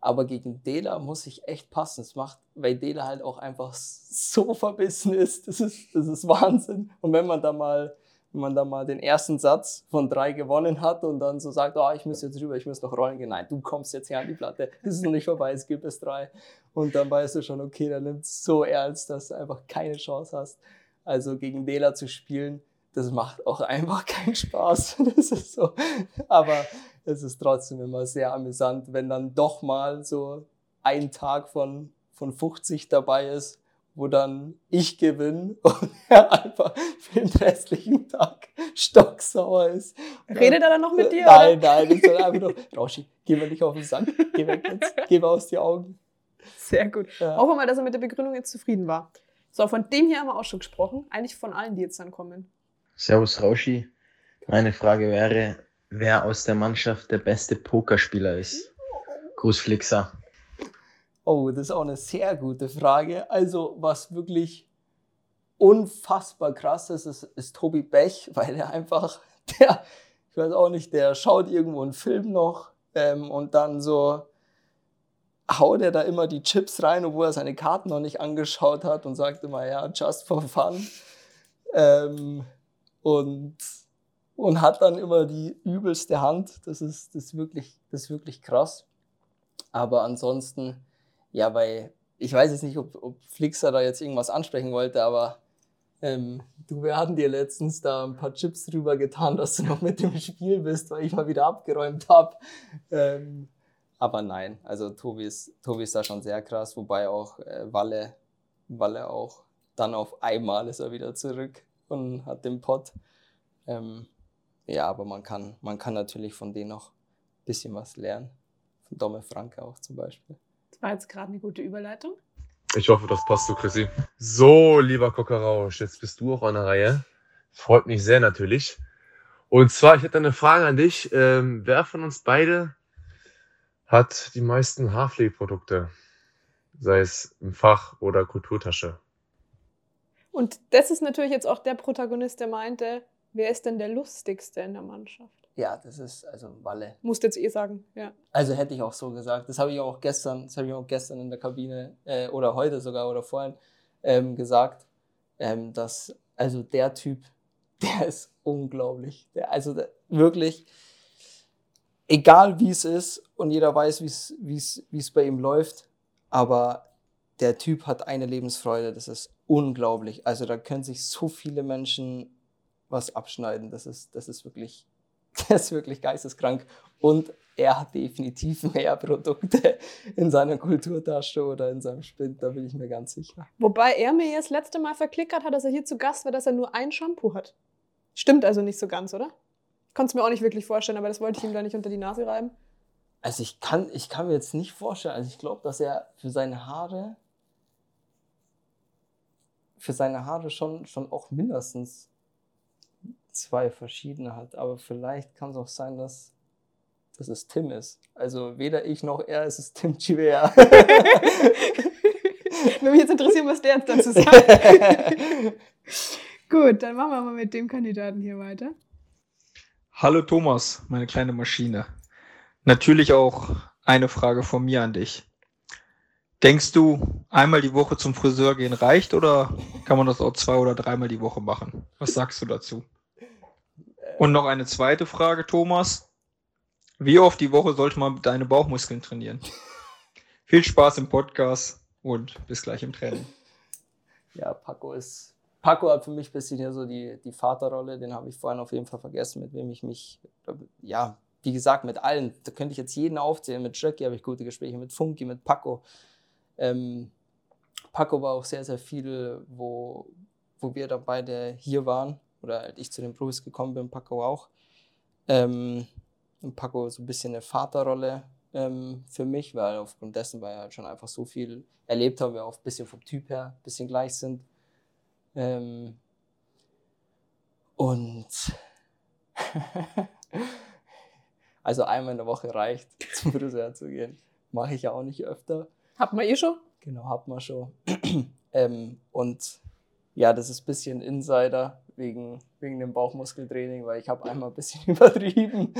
Aber gegen Dela muss ich echt passen. Es macht, weil Dela halt auch einfach so verbissen ist. Das ist, das ist Wahnsinn. Und wenn man da mal wenn man da mal den ersten Satz von drei gewonnen hat und dann so sagt, oh, ich muss jetzt rüber, ich muss noch rollen gehen. Nein, du kommst jetzt hier an die Platte, das ist noch nicht vorbei, es gibt es drei. Und dann weißt du schon, okay, der nimmt es so ernst, dass du einfach keine Chance hast. Also gegen Dela zu spielen, das macht auch einfach keinen Spaß. Das ist so. Aber es ist trotzdem immer sehr amüsant, wenn dann doch mal so ein Tag von, von 50 dabei ist wo dann ich gewinne und er einfach für den restlichen Tag stocksauer ist. Redet er dann noch mit dir? Nein, oder? nein, ich soll einfach nur, Rauschi, geh mal nicht auf den Sand, geh weg jetzt, geh mal aus die Augen. Sehr gut. Ja. Hoffen wir mal, dass er mit der Begründung jetzt zufrieden war. So, von dem hier haben wir auch schon gesprochen. Eigentlich von allen, die jetzt dann kommen. Servus Rauschi. Meine Frage wäre, wer aus der Mannschaft der beste Pokerspieler ist. Gruß Flixer. Oh, das ist auch eine sehr gute Frage. Also, was wirklich unfassbar krass ist, ist, ist Tobi Bech, weil er einfach, der, ich weiß auch nicht, der schaut irgendwo einen Film noch ähm, und dann so haut er da immer die Chips rein, obwohl er seine Karten noch nicht angeschaut hat und sagt immer, ja, just for fun. Ähm, und, und hat dann immer die übelste Hand. Das ist, das ist, wirklich, das ist wirklich krass. Aber ansonsten, ja, weil ich weiß jetzt nicht, ob, ob Flixer da jetzt irgendwas ansprechen wollte, aber ähm, du, wir hatten dir letztens da ein paar Chips drüber getan, dass du noch mit dem Spiel bist, weil ich mal wieder abgeräumt habe. Ähm, aber nein, also Tobi ist, Tobi ist da schon sehr krass, wobei auch äh, Walle, Walle auch dann auf einmal ist er wieder zurück und hat den Pott. Ähm, ja, aber man kann, man kann natürlich von denen noch ein bisschen was lernen. Von Domme Franke auch zum Beispiel. War jetzt gerade eine gute Überleitung. Ich hoffe, das passt so, Chrissy. So, lieber Kokerausch, jetzt bist du auch an der Reihe. Freut mich sehr natürlich. Und zwar, ich hätte eine Frage an dich. Ähm, wer von uns beide hat die meisten Haarpflegeprodukte? Sei es im Fach oder Kulturtasche. Und das ist natürlich jetzt auch der Protagonist, der meinte, wer ist denn der lustigste in der Mannschaft? Ja, das ist also Walle. Musst jetzt eh sagen, ja. Also hätte ich auch so gesagt. Das habe ich auch gestern, das habe ich auch gestern in der Kabine äh, oder heute sogar oder vorhin ähm, gesagt, ähm, dass also der Typ, der ist unglaublich. Der, also der, wirklich, egal wie es ist und jeder weiß, wie es bei ihm läuft, aber der Typ hat eine Lebensfreude, das ist unglaublich. Also da können sich so viele Menschen was abschneiden. Das ist, das ist wirklich, das ist wirklich geisteskrank. Und er hat definitiv mehr Produkte in seiner Kulturtasche oder in seinem Spind, da bin ich mir ganz sicher. Wobei er mir jetzt das letzte Mal verklickert hat, dass er hier zu Gast war, dass er nur ein Shampoo hat. Stimmt also nicht so ganz, oder? Konnte es mir auch nicht wirklich vorstellen, aber das wollte ich ihm da nicht unter die Nase reiben. Also ich kann, ich kann mir jetzt nicht vorstellen, also ich glaube, dass er für seine Haare für seine Haare schon, schon auch mindestens zwei verschiedene hat. Aber vielleicht kann es auch sein, dass, dass es Tim ist. Also weder ich noch er, es ist Tim Chivea. Würde mich jetzt interessieren, was der jetzt dazu sagt. Gut, dann machen wir mal mit dem Kandidaten hier weiter. Hallo Thomas, meine kleine Maschine. Natürlich auch eine Frage von mir an dich. Denkst du, einmal die Woche zum Friseur gehen reicht oder kann man das auch zwei oder dreimal die Woche machen? Was sagst du dazu? Und noch eine zweite Frage, Thomas. Wie oft die Woche sollte man deine Bauchmuskeln trainieren? Viel Spaß im Podcast und bis gleich im Training. Ja, Paco ist. Paco hat für mich ein bisschen hier so die, die Vaterrolle, den habe ich vorhin auf jeden Fall vergessen, mit wem ich mich, ja, wie gesagt, mit allen, da könnte ich jetzt jeden aufzählen. Mit Jackie habe ich gute Gespräche, mit Funky, mit Paco. Ähm, Paco war auch sehr, sehr viel, wo, wo wir da beide hier waren oder halt ich zu den Blues gekommen bin, Paco auch. Ähm, und Paco so ein bisschen eine Vaterrolle ähm, für mich, weil aufgrund dessen, weil er halt schon einfach so viel erlebt haben, wir auch ein bisschen vom Typ her ein bisschen gleich sind. Ähm, und also einmal in der Woche reicht, zum Friseur zu gehen. Mache ich ja auch nicht öfter. Hat man eh schon? Genau, hat man schon. ähm, und ja, das ist ein bisschen Insider wegen, wegen dem Bauchmuskeltraining, weil ich habe einmal ein bisschen übertrieben.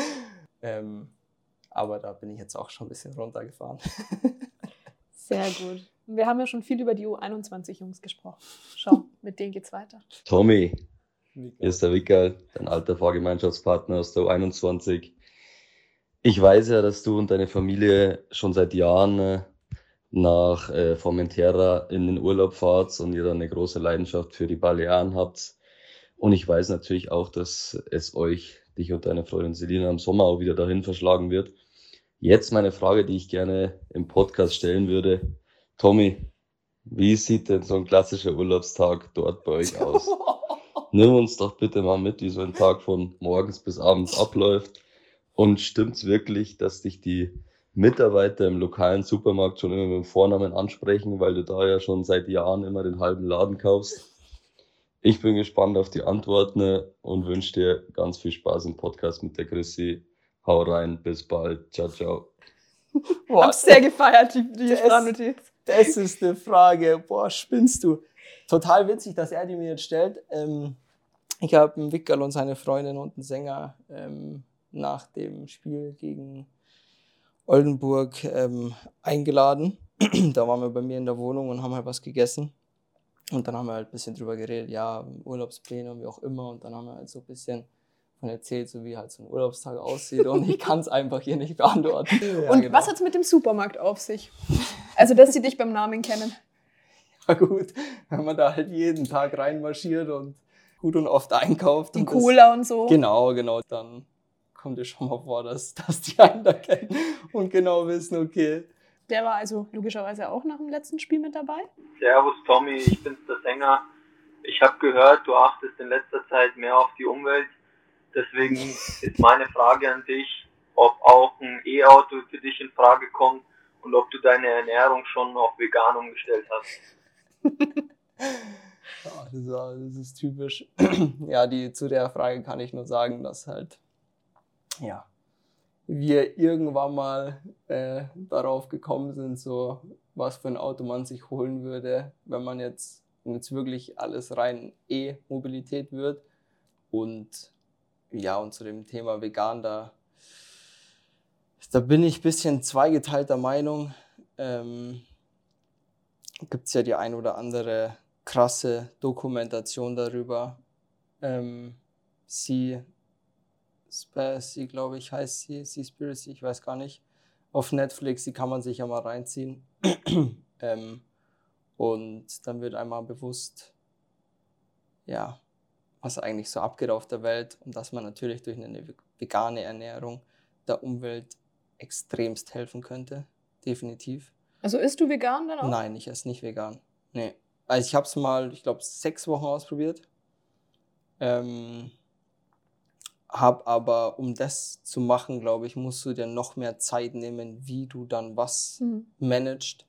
Ähm, aber da bin ich jetzt auch schon ein bisschen runtergefahren. Sehr gut. Wir haben ja schon viel über die U21-Jungs gesprochen. Schau, mit denen geht's weiter. Tommy, hier ist der Wickel, dein alter Fahrgemeinschaftspartner aus der U21. Ich weiß ja, dass du und deine Familie schon seit Jahren äh, nach äh, Formentera in den Urlaub fahrt und ihr dann eine große Leidenschaft für die Balearen habt. Und ich weiß natürlich auch, dass es euch, dich und deine Freundin Selina im Sommer auch wieder dahin verschlagen wird. Jetzt meine Frage, die ich gerne im Podcast stellen würde. Tommy, Wie sieht denn so ein klassischer Urlaubstag dort bei euch aus? Nimm uns doch bitte mal mit, wie so ein Tag von morgens bis abends abläuft. Und stimmt's wirklich, dass dich die Mitarbeiter im lokalen Supermarkt schon immer mit dem Vornamen ansprechen, weil du da ja schon seit Jahren immer den halben Laden kaufst? Ich bin gespannt auf die Antworten und wünsche dir ganz viel Spaß im Podcast mit der Chrissy. Hau rein, bis bald. Ciao, ciao. Boah, Hab's sehr gefeiert, die, die Sprachnotiz. Das ist eine Frage. Boah, spinnst du. Total witzig, dass er die mir jetzt stellt. Ähm, ich habe einen Wickerl und seine Freundin und einen Sänger ähm, nach dem Spiel gegen Oldenburg ähm, eingeladen. da waren wir bei mir in der Wohnung und haben halt was gegessen. Und dann haben wir halt ein bisschen drüber geredet, ja, Urlaubspläne und wie auch immer. Und dann haben wir halt so ein bisschen von erzählt, so wie halt so ein Urlaubstag aussieht. Und ich kann es einfach hier nicht beantworten. Ja, und genau. was hat es mit dem Supermarkt auf sich? Also, dass sie dich beim Namen kennen. Ja gut, wenn man da halt jeden Tag reinmarschiert und gut und oft einkauft. Die und Cola das, und so. Genau, genau. Dann kommt es schon mal vor, dass, dass die einen da kennen und genau wissen, okay, der war also logischerweise auch nach dem letzten Spiel mit dabei. Servus Tommy, ich bin's der Sänger. Ich habe gehört, du achtest in letzter Zeit mehr auf die Umwelt. Deswegen ist meine Frage an dich, ob auch ein E-Auto für dich in Frage kommt und ob du deine Ernährung schon auf vegan umgestellt hast. ja, das, ist, das ist typisch. ja, die, zu der Frage kann ich nur sagen, dass halt, ja, wir irgendwann mal äh, darauf gekommen sind, so was für ein Auto man sich holen würde, wenn man jetzt, wenn jetzt wirklich alles rein E-Mobilität wird. Und ja, und zu dem Thema vegan, da, da bin ich ein bisschen zweigeteilter Meinung. Ähm, Gibt es ja die ein oder andere krasse Dokumentation darüber. Ähm, sie Spacey, glaube ich, heißt sie, Seaspiracy, ich weiß gar nicht. Auf Netflix, die kann man sich ja mal reinziehen. ähm, und dann wird einmal bewusst, ja, was eigentlich so abgeht auf der Welt und dass man natürlich durch eine vegane Ernährung der Umwelt extremst helfen könnte. Definitiv. Also isst du vegan dann auch? Nein, ich esse nicht vegan. Nee. Also ich habe es mal, ich glaube, sechs Wochen ausprobiert. Ähm, hab aber, um das zu machen, glaube ich, musst du dir noch mehr Zeit nehmen, wie du dann was mhm. managst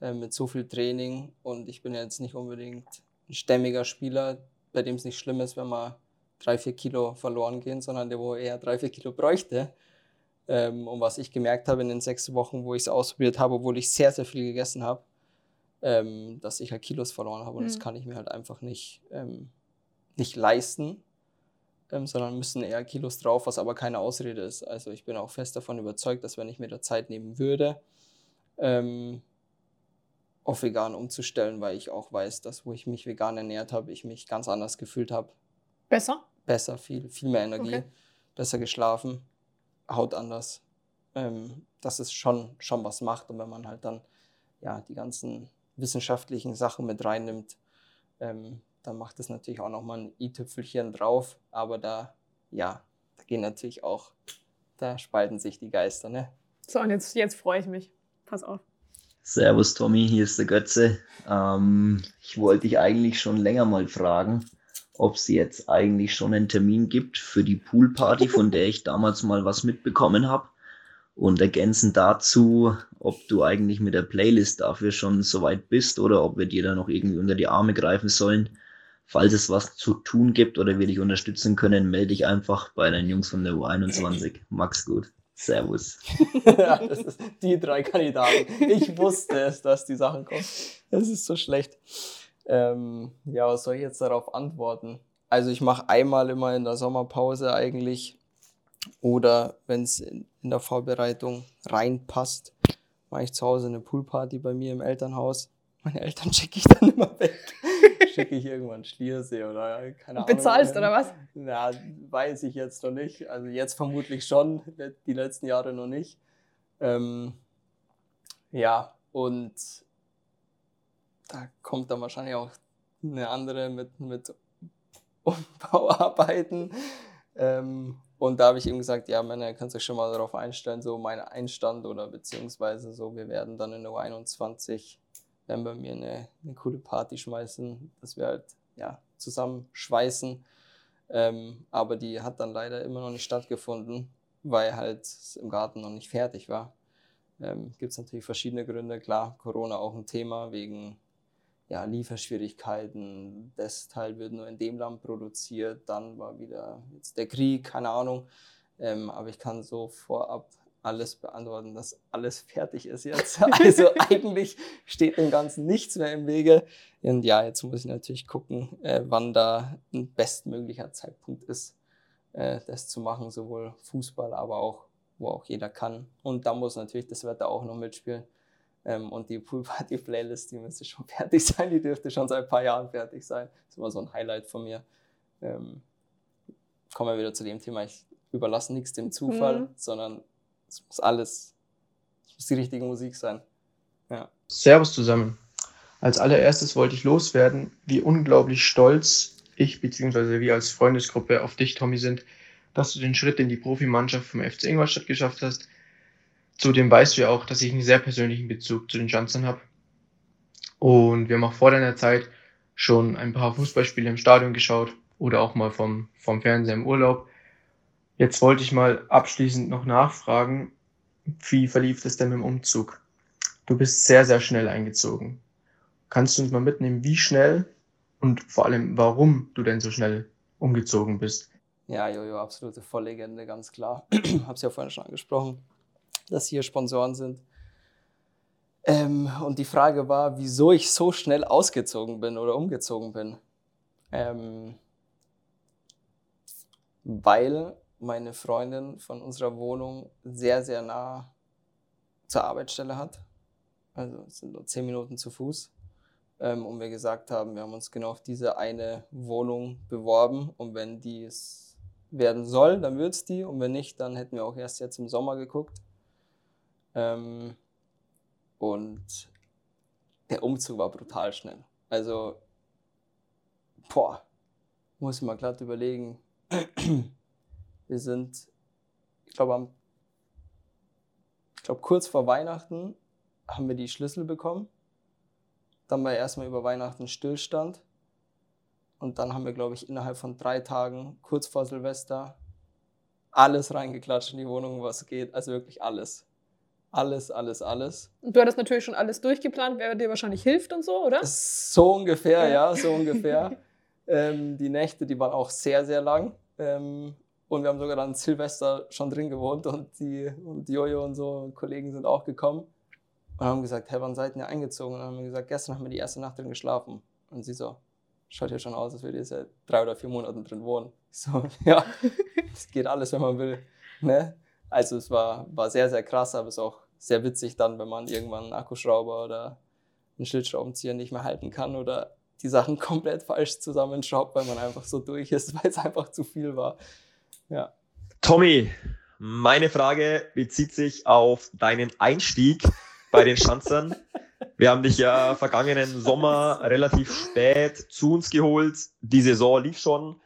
äh, mit so viel Training. Und ich bin jetzt nicht unbedingt ein stämmiger Spieler, bei dem es nicht schlimm ist, wenn mal drei, vier Kilo verloren gehen, sondern der, wo eher drei, vier Kilo bräuchte. Ähm, und was ich gemerkt habe in den sechs Wochen, wo ich es ausprobiert habe, obwohl ich sehr, sehr viel gegessen habe, ähm, dass ich halt Kilos verloren habe. Und mhm. das kann ich mir halt einfach nicht, ähm, nicht leisten ähm, sondern müssen eher Kilos drauf, was aber keine Ausrede ist. Also ich bin auch fest davon überzeugt, dass wenn ich mir da Zeit nehmen würde, ähm, auf vegan umzustellen, weil ich auch weiß, dass wo ich mich vegan ernährt habe, ich mich ganz anders gefühlt habe. Besser? Besser, viel, viel mehr Energie, okay. besser geschlafen, Haut anders. Ähm, dass es schon, schon was macht und wenn man halt dann ja, die ganzen wissenschaftlichen Sachen mit reinnimmt, ähm, dann macht es natürlich auch nochmal ein i-Tüpfelchen drauf. Aber da, ja, da gehen natürlich auch, da spalten sich die Geister, ne? So, und jetzt, jetzt freue ich mich. Pass auf. Servus Tommy, hier ist der Götze. Ähm, ich wollte dich eigentlich schon länger mal fragen, ob es jetzt eigentlich schon einen Termin gibt für die Poolparty, von der ich damals mal was mitbekommen habe. Und ergänzend dazu, ob du eigentlich mit der Playlist dafür schon soweit bist oder ob wir dir da noch irgendwie unter die Arme greifen sollen. Falls es was zu tun gibt oder wir dich unterstützen können, melde dich einfach bei den Jungs von der U21. Max gut. Servus. ja, das ist die drei Kandidaten. Ich wusste es, dass die Sachen kommen. Das ist so schlecht. Ähm, ja, was soll ich jetzt darauf antworten? Also ich mache einmal immer in der Sommerpause eigentlich oder wenn es in, in der Vorbereitung reinpasst, mache ich zu Hause eine Poolparty bei mir im Elternhaus. Meine Eltern schicke ich dann immer weg schicke ich irgendwann Schliersee oder keine Ahnung. Bezahlst oder was? Na, weiß ich jetzt noch nicht. Also jetzt vermutlich schon, die letzten Jahre noch nicht. Ähm, ja, und da kommt dann wahrscheinlich auch eine andere mit, mit Umbauarbeiten. Ähm, und da habe ich ihm gesagt, ja, Männer, kannst du schon mal darauf einstellen, so mein Einstand oder beziehungsweise so, wir werden dann in der U21 werden bei mir eine, eine coole Party schmeißen, dass wir halt ja, zusammen schweißen. Ähm, aber die hat dann leider immer noch nicht stattgefunden, weil halt im Garten noch nicht fertig war. Ähm, Gibt es natürlich verschiedene Gründe. Klar, Corona auch ein Thema wegen ja, Lieferschwierigkeiten. Das Teil wird nur in dem Land produziert. Dann war wieder jetzt der Krieg, keine Ahnung. Ähm, aber ich kann so vorab alles beantworten, dass alles fertig ist jetzt. Also eigentlich steht dem Ganzen nichts mehr im Wege. Und ja, jetzt muss ich natürlich gucken, äh, wann da ein bestmöglicher Zeitpunkt ist, äh, das zu machen, sowohl Fußball, aber auch, wo auch jeder kann. Und da muss natürlich das Wetter auch noch mitspielen. Ähm, und die Poolparty-Playlist, die müsste schon fertig sein, die dürfte schon seit ein paar Jahren fertig sein. Das ist immer so ein Highlight von mir. Ähm, kommen wir wieder zu dem Thema, ich überlasse nichts dem Zufall, mhm. sondern es muss alles, es muss die richtige Musik sein. Ja. Servus zusammen. Als allererstes wollte ich loswerden, wie unglaublich stolz ich bzw. wir als Freundesgruppe auf dich, Tommy, sind, dass du den Schritt in die Profimannschaft vom FC Ingolstadt geschafft hast. Zudem weißt du ja auch, dass ich einen sehr persönlichen Bezug zu den Janssen habe. Und wir haben auch vor deiner Zeit schon ein paar Fußballspiele im Stadion geschaut oder auch mal vom, vom Fernseher im Urlaub. Jetzt wollte ich mal abschließend noch nachfragen, wie verlief es denn dem Umzug? Du bist sehr, sehr schnell eingezogen. Kannst du uns mal mitnehmen, wie schnell und vor allem warum du denn so schnell umgezogen bist? Ja, Jojo, absolute Volllegende, ganz klar. Hab's ja vorhin schon angesprochen, dass hier Sponsoren sind. Ähm, und die Frage war, wieso ich so schnell ausgezogen bin oder umgezogen bin. Ähm, weil meine Freundin von unserer Wohnung sehr, sehr nah zur Arbeitsstelle hat. Also es sind nur zehn Minuten zu Fuß. Ähm, und wir gesagt haben, wir haben uns genau auf diese eine Wohnung beworben. Und wenn die es werden soll, dann wird es die. Und wenn nicht, dann hätten wir auch erst jetzt im Sommer geguckt. Ähm, und der Umzug war brutal schnell. Also, boah, muss ich mal glatt überlegen. Wir sind, ich glaube, am, ich glaube, kurz vor Weihnachten haben wir die Schlüssel bekommen. Dann war erstmal über Weihnachten Stillstand. Und dann haben wir, glaube ich, innerhalb von drei Tagen, kurz vor Silvester, alles reingeklatscht in die Wohnung, was geht. Also wirklich alles. Alles, alles, alles. Und du hattest natürlich schon alles durchgeplant, wer dir wahrscheinlich hilft und so, oder? So ungefähr, ja, so ungefähr. ähm, die Nächte, die waren auch sehr, sehr lang. Ähm, und wir haben sogar dann Silvester schon drin gewohnt und die und Jojo und so und Kollegen sind auch gekommen und haben gesagt, hey, wann seid ihr eingezogen? Und dann haben wir gesagt, gestern haben wir die erste Nacht drin geschlafen. Und sie so, schaut ja schon aus, als würde ihr seit drei oder vier Monaten drin wohnen. Ich so, ja, es geht alles, wenn man will. Ne? Also es war, war sehr, sehr krass, aber es ist auch sehr witzig dann, wenn man irgendwann einen Akkuschrauber oder einen Schildschraubenzieher nicht mehr halten kann oder die Sachen komplett falsch zusammenschraubt, weil man einfach so durch ist, weil es einfach zu viel war. Ja. Tommy, meine Frage bezieht sich auf deinen Einstieg bei den Schanzern. Wir haben dich ja vergangenen Sommer relativ spät zu uns geholt. Die Saison lief schon.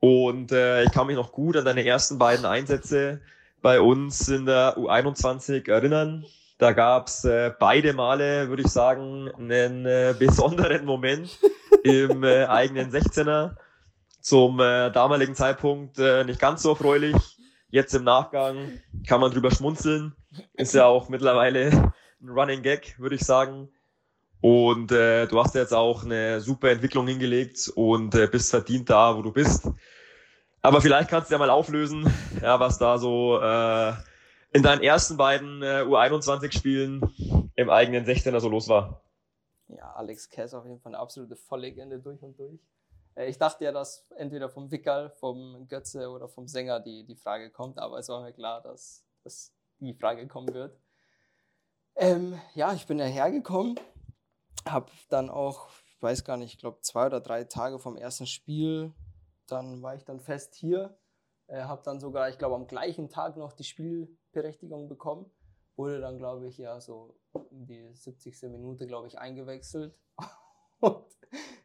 Und äh, ich kann mich noch gut an deine ersten beiden Einsätze bei uns in der U21 erinnern. Da gab's äh, beide Male, würde ich sagen, einen äh, besonderen Moment im äh, eigenen 16er zum äh, damaligen Zeitpunkt äh, nicht ganz so erfreulich. Jetzt im Nachgang kann man drüber schmunzeln. Ist ja auch mittlerweile ein Running Gag, würde ich sagen. Und äh, du hast jetzt auch eine super Entwicklung hingelegt und äh, bist verdient da, wo du bist. Aber vielleicht kannst du ja mal auflösen, ja, was da so äh, in deinen ersten beiden äh, U21-Spielen im eigenen 16er so los war. Ja, Alex Kess auf jeden Fall eine absolute Volllegende durch und durch. Äh, ich dachte ja, dass entweder vom Wickerl, vom Götze oder vom Sänger die, die Frage kommt, aber es war mir klar, dass, dass die Frage kommen wird. Ähm, ja, ich bin hergekommen, habe dann auch, ich weiß gar nicht, ich glaube zwei oder drei Tage vom ersten Spiel, dann war ich dann fest hier, äh, habe dann sogar, ich glaube, am gleichen Tag noch die Spielberechtigung bekommen, wurde dann, glaube ich, ja so in die 70. Minute, glaube ich, eingewechselt. Und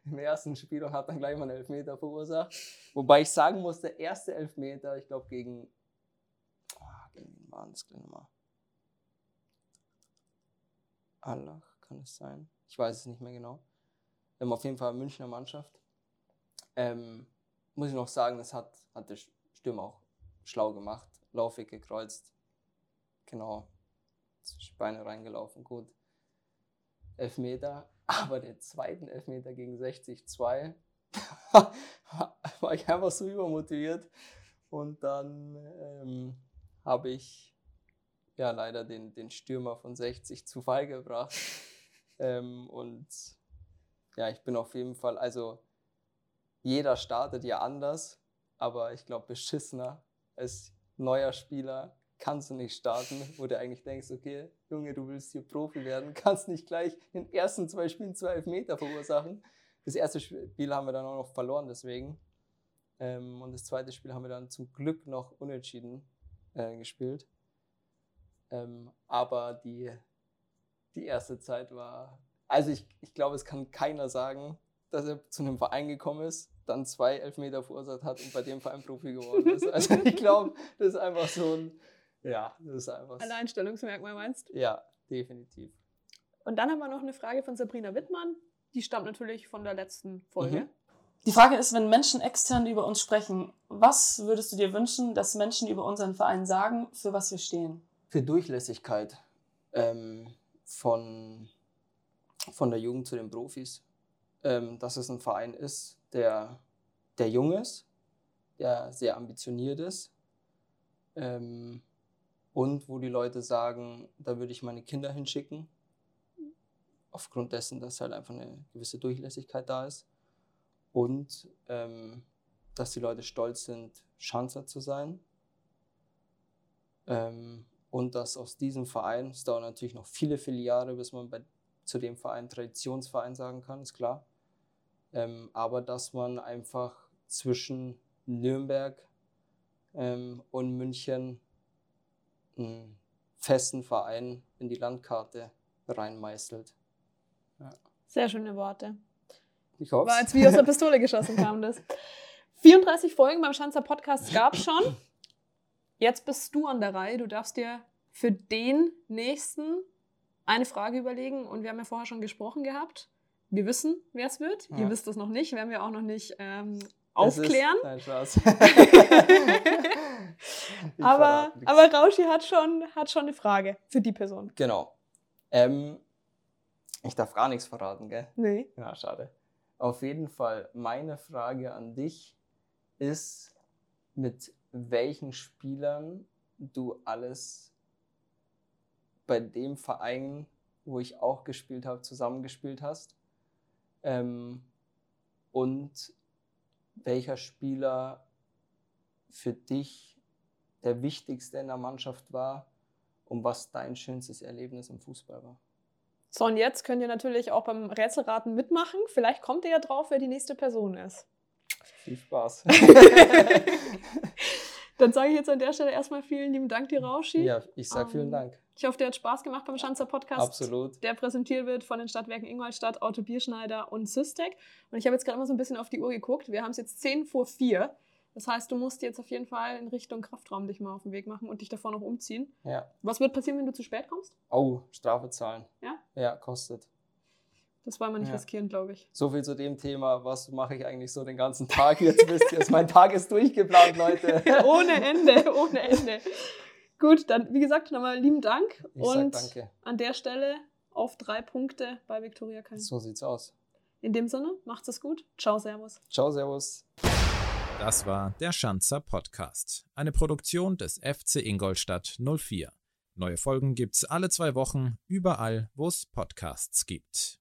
im ersten Spiel und hat dann gleich mal einen Elfmeter verursacht. Wobei ich sagen muss, der erste Elfmeter, ich glaube gegen, ah, gegen wen war das gleich nochmal? Allah, kann es sein? Ich weiß es nicht mehr genau. Ähm, auf jeden Fall Münchner Mannschaft. Ähm, muss ich noch sagen, das hat, hat der Stürmer auch schlau gemacht. Laufweg gekreuzt. Genau. Beine reingelaufen, gut. Elfmeter. Aber den zweiten Elfmeter gegen 60-2 war ich einfach so übermotiviert. Und dann ähm, habe ich ja leider den, den Stürmer von 60 zu Fall gebracht. Ähm, und ja, ich bin auf jeden Fall, also jeder startet ja anders, aber ich glaube, beschissener als neuer Spieler kannst du nicht starten, wo du eigentlich denkst, okay, Junge, du willst hier Profi werden, kannst nicht gleich in den ersten zwei Spielen zwei Elfmeter verursachen. Das erste Spiel haben wir dann auch noch verloren, deswegen. Ähm, und das zweite Spiel haben wir dann zum Glück noch unentschieden äh, gespielt. Ähm, aber die, die erste Zeit war, also ich, ich glaube, es kann keiner sagen, dass er zu einem Verein gekommen ist, dann zwei Elfmeter verursacht hat und bei dem Verein Profi geworden ist. Also ich glaube, das ist einfach so ein, ja, das ist einfach. Alleinstellungsmerkmal meinst du? Ja, definitiv. Und dann haben wir noch eine Frage von Sabrina Wittmann. Die stammt natürlich von der letzten Folge. Mhm. Die Frage ist, wenn Menschen extern über uns sprechen, was würdest du dir wünschen, dass Menschen über unseren Verein sagen, für was wir stehen? Für Durchlässigkeit ähm, von, von der Jugend zu den Profis. Ähm, dass es ein Verein ist, der, der jung ist, der sehr ambitioniert ist ähm, und wo die Leute sagen, da würde ich meine Kinder hinschicken, aufgrund dessen, dass halt einfach eine gewisse Durchlässigkeit da ist und ähm, dass die Leute stolz sind, Schanzer zu sein. Ähm, und dass aus diesem Verein, es dauert natürlich noch viele, viele Jahre, bis man bei, zu dem Verein Traditionsverein sagen kann, ist klar. Ähm, aber dass man einfach zwischen Nürnberg ähm, und München einen festen Verein in die Landkarte reinmeißelt. Ja. Sehr schöne Worte. Ich hoffe. War als wie aus der Pistole geschossen kam das. 34 Folgen beim Schanzer Podcast gab es schon. Jetzt bist du an der Reihe. Du darfst dir für den nächsten eine Frage überlegen. Und wir haben ja vorher schon gesprochen gehabt. Wir wissen, wer es wird. Ja. Ihr wisst es noch nicht. Werden wir auch noch nicht ähm, aufklären. Ist, nein, Spaß. aber, aber Rauschi hat schon, hat schon eine Frage für die Person. Genau. Ähm, ich darf gar nichts verraten, gell? Nee. Ja, schade. Auf jeden Fall, meine Frage an dich ist, mit welchen Spielern du alles bei dem Verein, wo ich auch gespielt habe, zusammengespielt hast. Ähm, und welcher Spieler für dich der wichtigste in der Mannschaft war und was dein schönstes Erlebnis im Fußball war. So, und jetzt könnt ihr natürlich auch beim Rätselraten mitmachen. Vielleicht kommt ihr ja drauf, wer die nächste Person ist. Viel Spaß. Dann sage ich jetzt an der Stelle erstmal vielen lieben Dank dir, Rauschi. Ja, ich sage vielen ähm, Dank. Ich hoffe, dir hat Spaß gemacht beim Schanzer Podcast. Absolut. Der präsentiert wird von den Stadtwerken Ingolstadt, Auto Bierschneider und Systec. Und ich habe jetzt gerade mal so ein bisschen auf die Uhr geguckt. Wir haben es jetzt 10 vor 4. Das heißt, du musst jetzt auf jeden Fall in Richtung Kraftraum dich mal auf den Weg machen und dich davor noch umziehen. Ja. Was wird passieren, wenn du zu spät kommst? Oh, Strafe zahlen. Ja? Ja, kostet. Das wollen wir nicht ja. riskieren, glaube ich. So viel zu dem Thema, was mache ich eigentlich so den ganzen Tag? Jetzt wisst ihr, mein Tag ist durchgeplant, Leute. ohne Ende, ohne Ende. Gut, dann wie gesagt, nochmal lieben Dank. Ich und danke. an der Stelle auf drei Punkte bei Viktoria Köln. So sieht's aus. In dem Sinne, macht's es gut. Ciao, Servus. Ciao, Servus. Das war der Schanzer Podcast, eine Produktion des FC Ingolstadt 04. Neue Folgen gibt's alle zwei Wochen, überall, wo es Podcasts gibt.